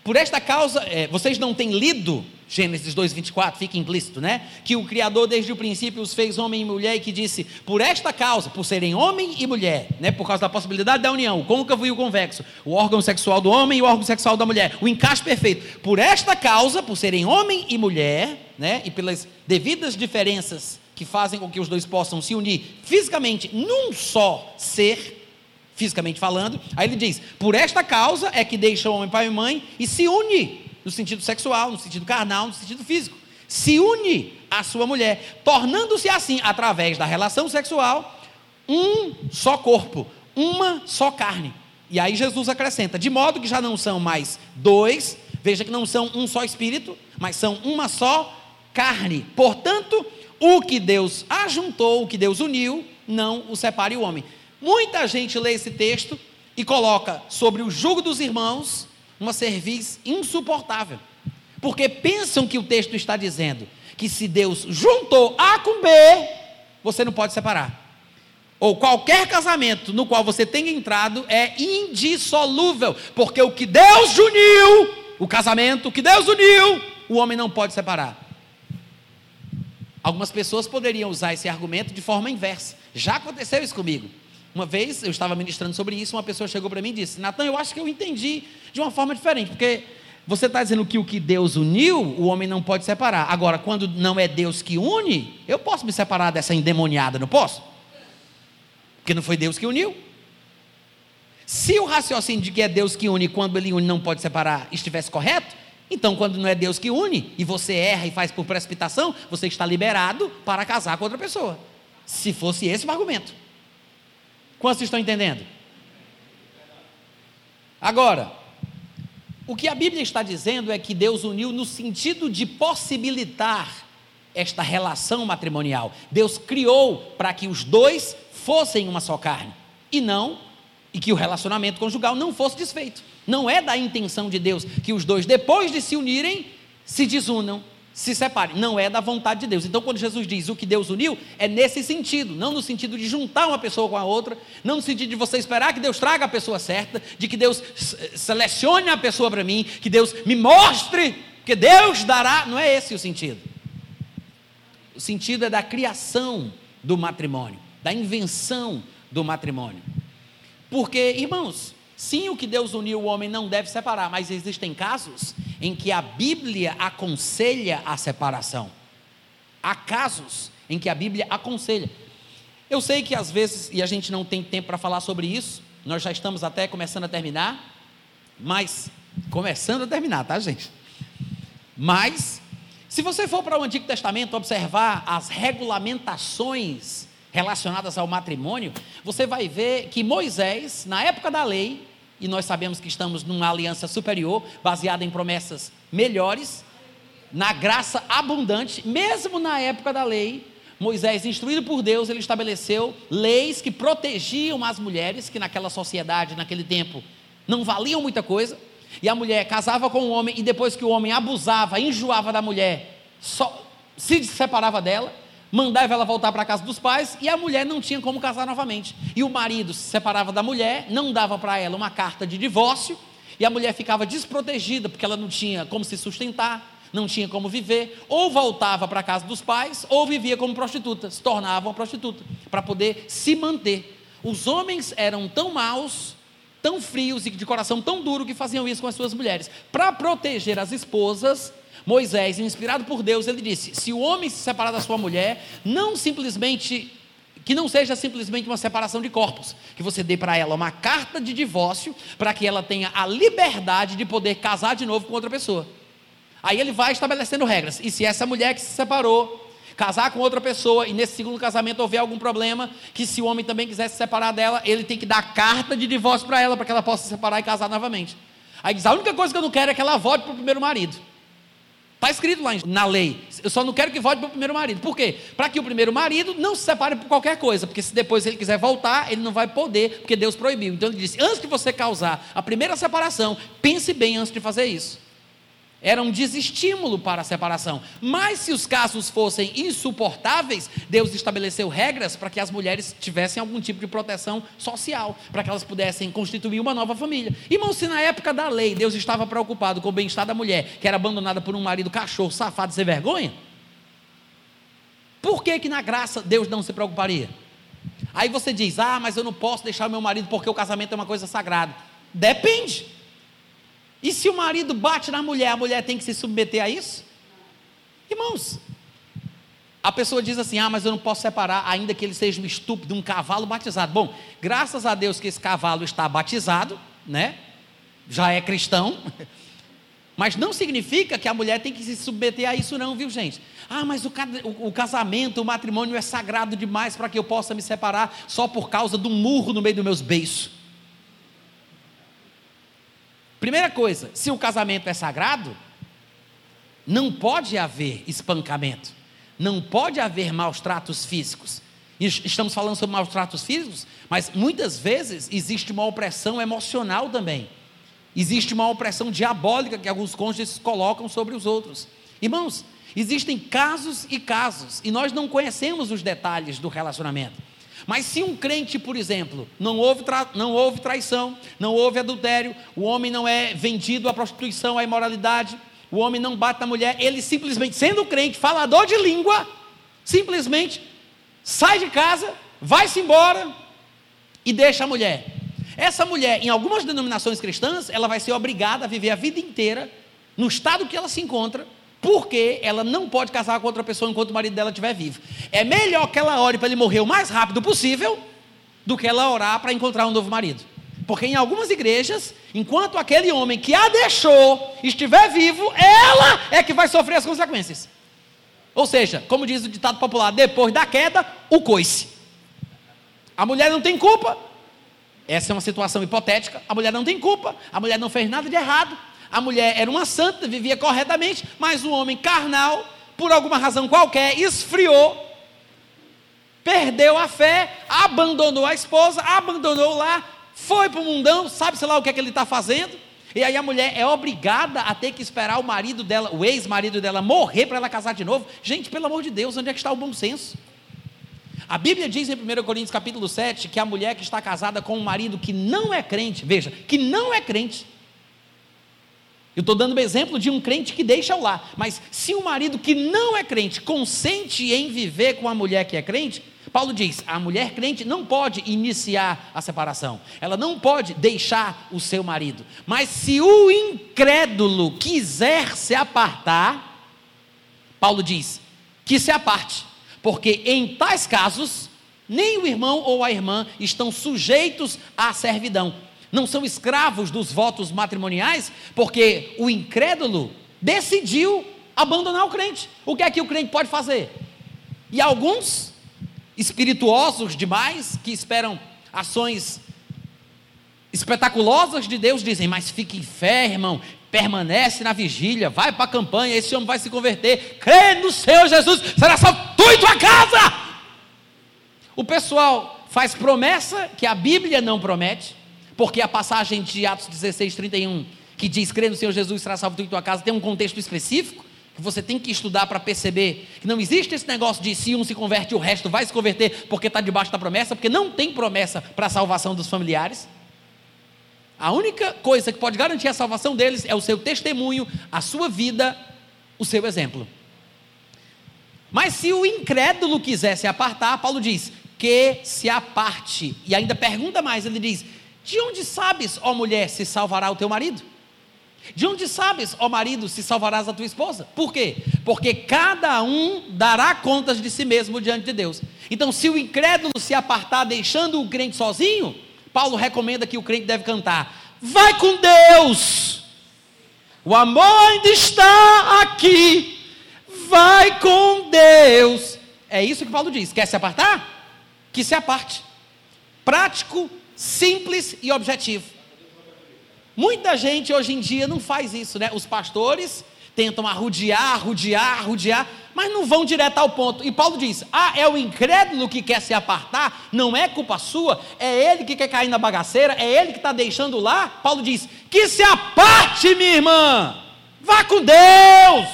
Por esta causa, é, vocês não têm lido Gênesis 2,24, fica implícito, né? Que o Criador desde o princípio os fez homem e mulher e que disse, por esta causa, por serem homem e mulher, né? Por causa da possibilidade da união, o côncavo e o convexo, o órgão sexual do homem e o órgão sexual da mulher, o encaixe perfeito. Por esta causa, por serem homem e mulher, né? E pelas devidas diferenças que fazem com que os dois possam se unir fisicamente num só ser, fisicamente falando, aí ele diz: por esta causa é que deixa o homem pai e mãe e se une no sentido sexual, no sentido carnal, no sentido físico. Se une à sua mulher, tornando-se assim, através da relação sexual, um só corpo, uma só carne. E aí Jesus acrescenta: de modo que já não são mais dois, veja que não são um só espírito, mas são uma só carne. Portanto, o que Deus ajuntou, o que Deus uniu, não o separe o homem. Muita gente lê esse texto e coloca sobre o jugo dos irmãos uma cerviz insuportável. Porque pensam que o texto está dizendo que se Deus juntou A com B, você não pode separar. Ou qualquer casamento no qual você tenha entrado é indissolúvel, porque o que Deus uniu, o casamento, o que Deus uniu, o homem não pode separar. Algumas pessoas poderiam usar esse argumento de forma inversa. Já aconteceu isso comigo. Uma vez eu estava ministrando sobre isso, uma pessoa chegou para mim e disse: Natan, eu acho que eu entendi de uma forma diferente, porque você está dizendo que o que Deus uniu, o homem não pode separar. Agora, quando não é Deus que une, eu posso me separar dessa endemoniada, não posso? Porque não foi Deus que uniu. Se o raciocínio de que é Deus que une, quando ele une não pode separar, estivesse correto, então quando não é Deus que une e você erra e faz por precipitação, você está liberado para casar com outra pessoa. Se fosse esse o argumento. Quantos estão entendendo? Agora, o que a Bíblia está dizendo é que Deus uniu no sentido de possibilitar esta relação matrimonial. Deus criou para que os dois fossem uma só carne e não e que o relacionamento conjugal não fosse desfeito. Não é da intenção de Deus que os dois depois de se unirem se desunam se separe. Não é da vontade de Deus. Então, quando Jesus diz o que Deus uniu, é nesse sentido, não no sentido de juntar uma pessoa com a outra, não no sentido de você esperar que Deus traga a pessoa certa, de que Deus selecione a pessoa para mim, que Deus me mostre, que Deus dará. Não é esse o sentido. O sentido é da criação do matrimônio, da invenção do matrimônio. Porque, irmãos, sim, o que Deus uniu, o homem não deve separar, mas existem casos em que a Bíblia aconselha a separação. Há casos em que a Bíblia aconselha. Eu sei que às vezes, e a gente não tem tempo para falar sobre isso, nós já estamos até começando a terminar, mas, começando a terminar, tá, gente? Mas, se você for para o Antigo Testamento observar as regulamentações relacionadas ao matrimônio, você vai ver que Moisés, na época da lei, e nós sabemos que estamos numa aliança superior, baseada em promessas melhores, na graça abundante, mesmo na época da lei, Moisés, instruído por Deus, ele estabeleceu leis que protegiam as mulheres, que naquela sociedade, naquele tempo, não valiam muita coisa, e a mulher casava com o homem, e depois que o homem abusava, enjoava da mulher, só, se separava dela, mandava ela voltar para casa dos pais e a mulher não tinha como casar novamente. E o marido se separava da mulher, não dava para ela uma carta de divórcio, e a mulher ficava desprotegida porque ela não tinha como se sustentar, não tinha como viver, ou voltava para casa dos pais, ou vivia como prostituta, se tornava uma prostituta, para poder se manter. Os homens eram tão maus, tão frios e de coração tão duro que faziam isso com as suas mulheres. Para proteger as esposas, Moisés, inspirado por Deus, ele disse: se o homem se separar da sua mulher, não simplesmente que não seja simplesmente uma separação de corpos, que você dê para ela uma carta de divórcio, para que ela tenha a liberdade de poder casar de novo com outra pessoa. Aí ele vai estabelecendo regras. E se essa mulher que se separou casar com outra pessoa e nesse segundo casamento houver algum problema, que se o homem também quiser se separar dela, ele tem que dar carta de divórcio para ela, para que ela possa se separar e casar novamente. Aí diz: a única coisa que eu não quero é que ela volte para o primeiro marido. Está escrito lá na lei. Eu só não quero que volte para o primeiro marido. Por quê? Para que o primeiro marido não se separe por qualquer coisa. Porque se depois ele quiser voltar, ele não vai poder, porque Deus proibiu. Então ele disse: antes de você causar a primeira separação, pense bem antes de fazer isso era um desestímulo para a separação. Mas se os casos fossem insuportáveis, Deus estabeleceu regras para que as mulheres tivessem algum tipo de proteção social, para que elas pudessem constituir uma nova família. Irmão, se na época da lei Deus estava preocupado com o bem-estar da mulher, que era abandonada por um marido cachorro, safado, sem vergonha, por que que na graça Deus não se preocuparia? Aí você diz: "Ah, mas eu não posso deixar meu marido porque o casamento é uma coisa sagrada". Depende. E se o marido bate na mulher, a mulher tem que se submeter a isso? Irmãos, a pessoa diz assim: ah, mas eu não posso separar, ainda que ele seja um estúpido, um cavalo batizado. Bom, graças a Deus que esse cavalo está batizado, né? Já é cristão. *laughs* Mas não significa que a mulher tem que se submeter a isso, não, viu, gente? Ah, mas o, o, o casamento, o matrimônio é sagrado demais para que eu possa me separar só por causa um murro no meio dos meus beiços. Primeira coisa, se o casamento é sagrado, não pode haver espancamento, não pode haver maus tratos físicos. Estamos falando sobre maus tratos físicos, mas muitas vezes existe uma opressão emocional também. Existe uma opressão diabólica que alguns cônjuges colocam sobre os outros. Irmãos, existem casos e casos, e nós não conhecemos os detalhes do relacionamento. Mas se um crente, por exemplo, não houve, não houve traição, não houve adultério, o homem não é vendido à prostituição, à imoralidade, o homem não bate na mulher, ele simplesmente, sendo crente, falador de língua, simplesmente sai de casa, vai-se embora e deixa a mulher. Essa mulher, em algumas denominações cristãs, ela vai ser obrigada a viver a vida inteira no estado que ela se encontra, porque ela não pode casar com outra pessoa enquanto o marido dela estiver vivo. É melhor que ela ore para ele morrer o mais rápido possível do que ela orar para encontrar um novo marido. Porque em algumas igrejas, enquanto aquele homem que a deixou estiver vivo, ela é que vai sofrer as consequências. Ou seja, como diz o ditado popular, depois da queda, o coice. A mulher não tem culpa. Essa é uma situação hipotética. A mulher não tem culpa. A mulher não fez nada de errado a mulher era uma santa, vivia corretamente, mas o homem carnal, por alguma razão qualquer, esfriou, perdeu a fé, abandonou a esposa, abandonou lá, foi para o mundão, sabe-se lá o que é que ele está fazendo. E aí a mulher é obrigada a ter que esperar o marido dela, o ex-marido dela, morrer para ela casar de novo. Gente, pelo amor de Deus, onde é que está o bom senso? A Bíblia diz em 1 Coríntios capítulo 7 que a mulher que está casada com um marido que não é crente, veja, que não é crente, eu estou dando o exemplo de um crente que deixa o lar. Mas se o um marido que não é crente consente em viver com a mulher que é crente, Paulo diz: a mulher crente não pode iniciar a separação, ela não pode deixar o seu marido. Mas se o incrédulo quiser se apartar, Paulo diz que se aparte, porque em tais casos, nem o irmão ou a irmã estão sujeitos à servidão, não são escravos dos votos matrimoniais, porque o incrédulo decidiu abandonar o crente. O que é que o crente pode fazer? E alguns espirituosos demais, que esperam ações espetaculosas de Deus, dizem: Mas fique irmão, permanece na vigília, vai para a campanha, esse homem vai se converter, crê no Senhor Jesus, será salvo tu e tua casa. O pessoal faz promessa que a Bíblia não promete, porque a passagem de Atos 16, 31, que diz: crê no Senhor Jesus, será salvo tu tua casa, tem um contexto específico que você tem que estudar para perceber que não existe esse negócio de se um se converte, o resto vai se converter porque está debaixo da promessa, porque não tem promessa para a salvação dos familiares. A única coisa que pode garantir a salvação deles é o seu testemunho, a sua vida o seu exemplo. Mas se o incrédulo quiser se apartar, Paulo diz que se aparte. E ainda pergunta mais: ele diz, De onde sabes, ó mulher, se salvará o teu marido? De onde sabes, ó marido, se salvarás a tua esposa? Por quê? Porque cada um dará contas de si mesmo diante de Deus. Então, se o incrédulo se apartar deixando o crente sozinho, Paulo recomenda que o crente deve cantar: Vai com Deus, o amor ainda está aqui, vai com Deus. É isso que Paulo diz: quer se apartar? Que se aparte. Prático, simples e objetivo. Muita gente hoje em dia não faz isso, né? Os pastores tentam arrudear, arrudear, arrudear, mas não vão direto ao ponto. E Paulo diz: Ah, é o incrédulo que quer se apartar, não é culpa sua, é ele que quer cair na bagaceira, é ele que está deixando lá. Paulo diz: Que se aparte, minha irmã, vá com Deus,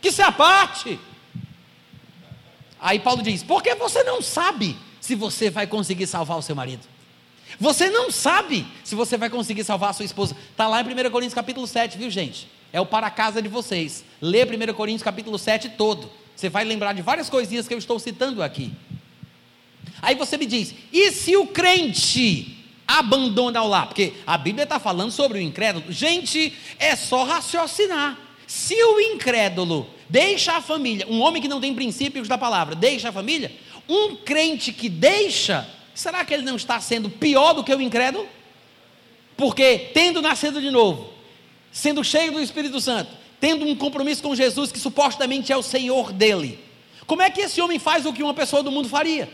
que se aparte. Aí Paulo diz: Porque você não sabe se você vai conseguir salvar o seu marido. Você não sabe se você vai conseguir salvar a sua esposa. Está lá em 1 Coríntios capítulo 7, viu gente? É o para casa de vocês. Lê 1 Coríntios capítulo 7 todo. Você vai lembrar de várias coisinhas que eu estou citando aqui. Aí você me diz: e se o crente abandona o lar? Porque a Bíblia está falando sobre o incrédulo. Gente, é só raciocinar. Se o incrédulo deixa a família, um homem que não tem princípios da palavra, deixa a família, um crente que deixa será que ele não está sendo pior do que o incrédulo? Porque, tendo nascido de novo, sendo cheio do Espírito Santo, tendo um compromisso com Jesus que supostamente é o Senhor dele, como é que esse homem faz o que uma pessoa do mundo faria?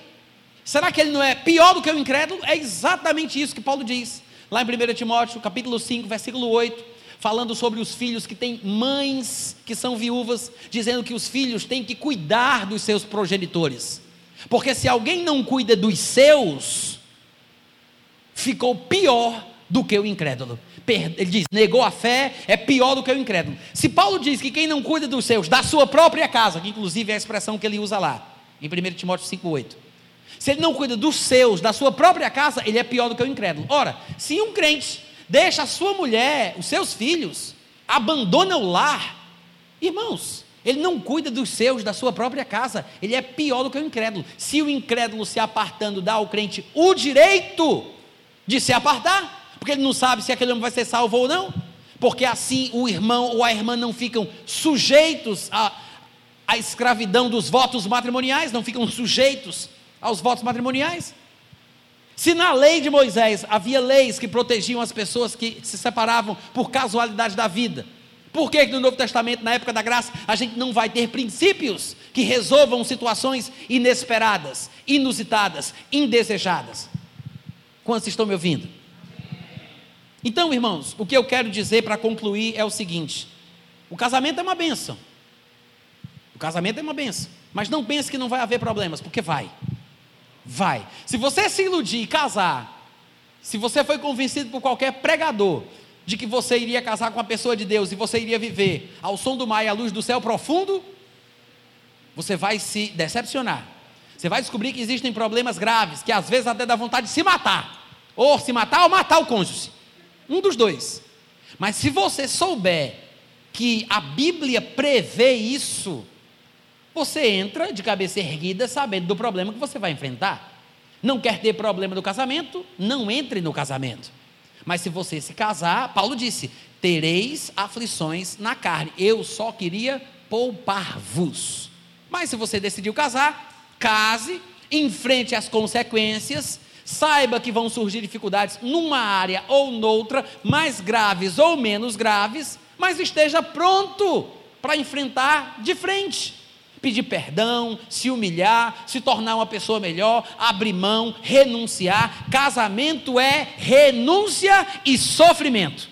Será que ele não é pior do que o incrédulo? É exatamente isso que Paulo diz, lá em 1 Timóteo, capítulo 5, versículo 8, falando sobre os filhos que têm mães que são viúvas, dizendo que os filhos têm que cuidar dos seus progenitores. Porque se alguém não cuida dos seus, ficou pior do que o incrédulo. Ele diz: negou a fé, é pior do que o incrédulo. Se Paulo diz que quem não cuida dos seus, da sua própria casa, que inclusive é a expressão que ele usa lá, em 1 Timóteo 5,8. Se ele não cuida dos seus, da sua própria casa, ele é pior do que o incrédulo. Ora, se um crente deixa a sua mulher, os seus filhos, abandona o lar, irmãos, ele não cuida dos seus, da sua própria casa. Ele é pior do que o incrédulo. Se o incrédulo se apartando dá ao crente o direito de se apartar, porque ele não sabe se aquele homem vai ser salvo ou não, porque assim o irmão ou a irmã não ficam sujeitos à, à escravidão dos votos matrimoniais, não ficam sujeitos aos votos matrimoniais. Se na lei de Moisés havia leis que protegiam as pessoas que se separavam por casualidade da vida, por que no Novo Testamento, na época da graça, a gente não vai ter princípios que resolvam situações inesperadas, inusitadas, indesejadas? Quantos estão me ouvindo? Então, irmãos, o que eu quero dizer para concluir é o seguinte: o casamento é uma benção. O casamento é uma benção. Mas não pense que não vai haver problemas, porque vai. Vai. Se você se iludir e casar, se você foi convencido por qualquer pregador de que você iria casar com uma pessoa de Deus e você iria viver ao som do mar e à luz do céu profundo, você vai se decepcionar. Você vai descobrir que existem problemas graves, que às vezes até dá vontade de se matar. Ou se matar ou matar o cônjuge. Um dos dois. Mas se você souber que a Bíblia prevê isso, você entra de cabeça erguida sabendo do problema que você vai enfrentar. Não quer ter problema do casamento? Não entre no casamento. Mas se você se casar, Paulo disse: tereis aflições na carne. Eu só queria poupar-vos. Mas se você decidiu casar, case, enfrente as consequências, saiba que vão surgir dificuldades numa área ou noutra, mais graves ou menos graves, mas esteja pronto para enfrentar de frente pedir perdão, se humilhar, se tornar uma pessoa melhor, abrir mão, renunciar. Casamento é renúncia e sofrimento.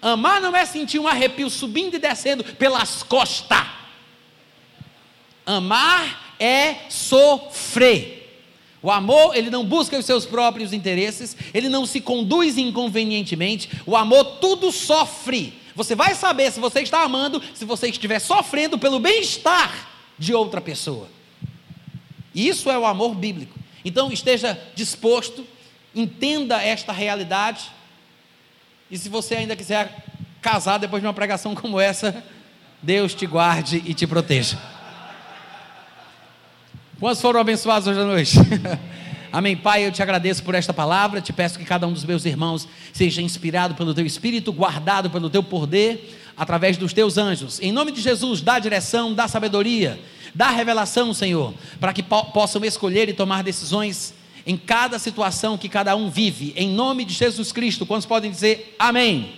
Amar não é sentir um arrepio subindo e descendo pelas costas. Amar é sofrer. O amor, ele não busca os seus próprios interesses, ele não se conduz inconvenientemente. O amor tudo sofre. Você vai saber se você está amando, se você estiver sofrendo pelo bem-estar de outra pessoa. Isso é o amor bíblico. Então esteja disposto, entenda esta realidade. E se você ainda quiser casar depois de uma pregação como essa, Deus te guarde e te proteja. Quantos foram abençoados hoje à noite? *laughs* Amém. Pai, eu te agradeço por esta palavra. Te peço que cada um dos meus irmãos seja inspirado pelo teu espírito, guardado pelo teu poder, através dos teus anjos. Em nome de Jesus, dá direção, dá sabedoria, dá revelação, Senhor, para que po possam escolher e tomar decisões em cada situação que cada um vive. Em nome de Jesus Cristo, quantos podem dizer amém? amém.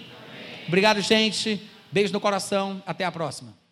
Obrigado, gente. Beijo no coração. Até a próxima.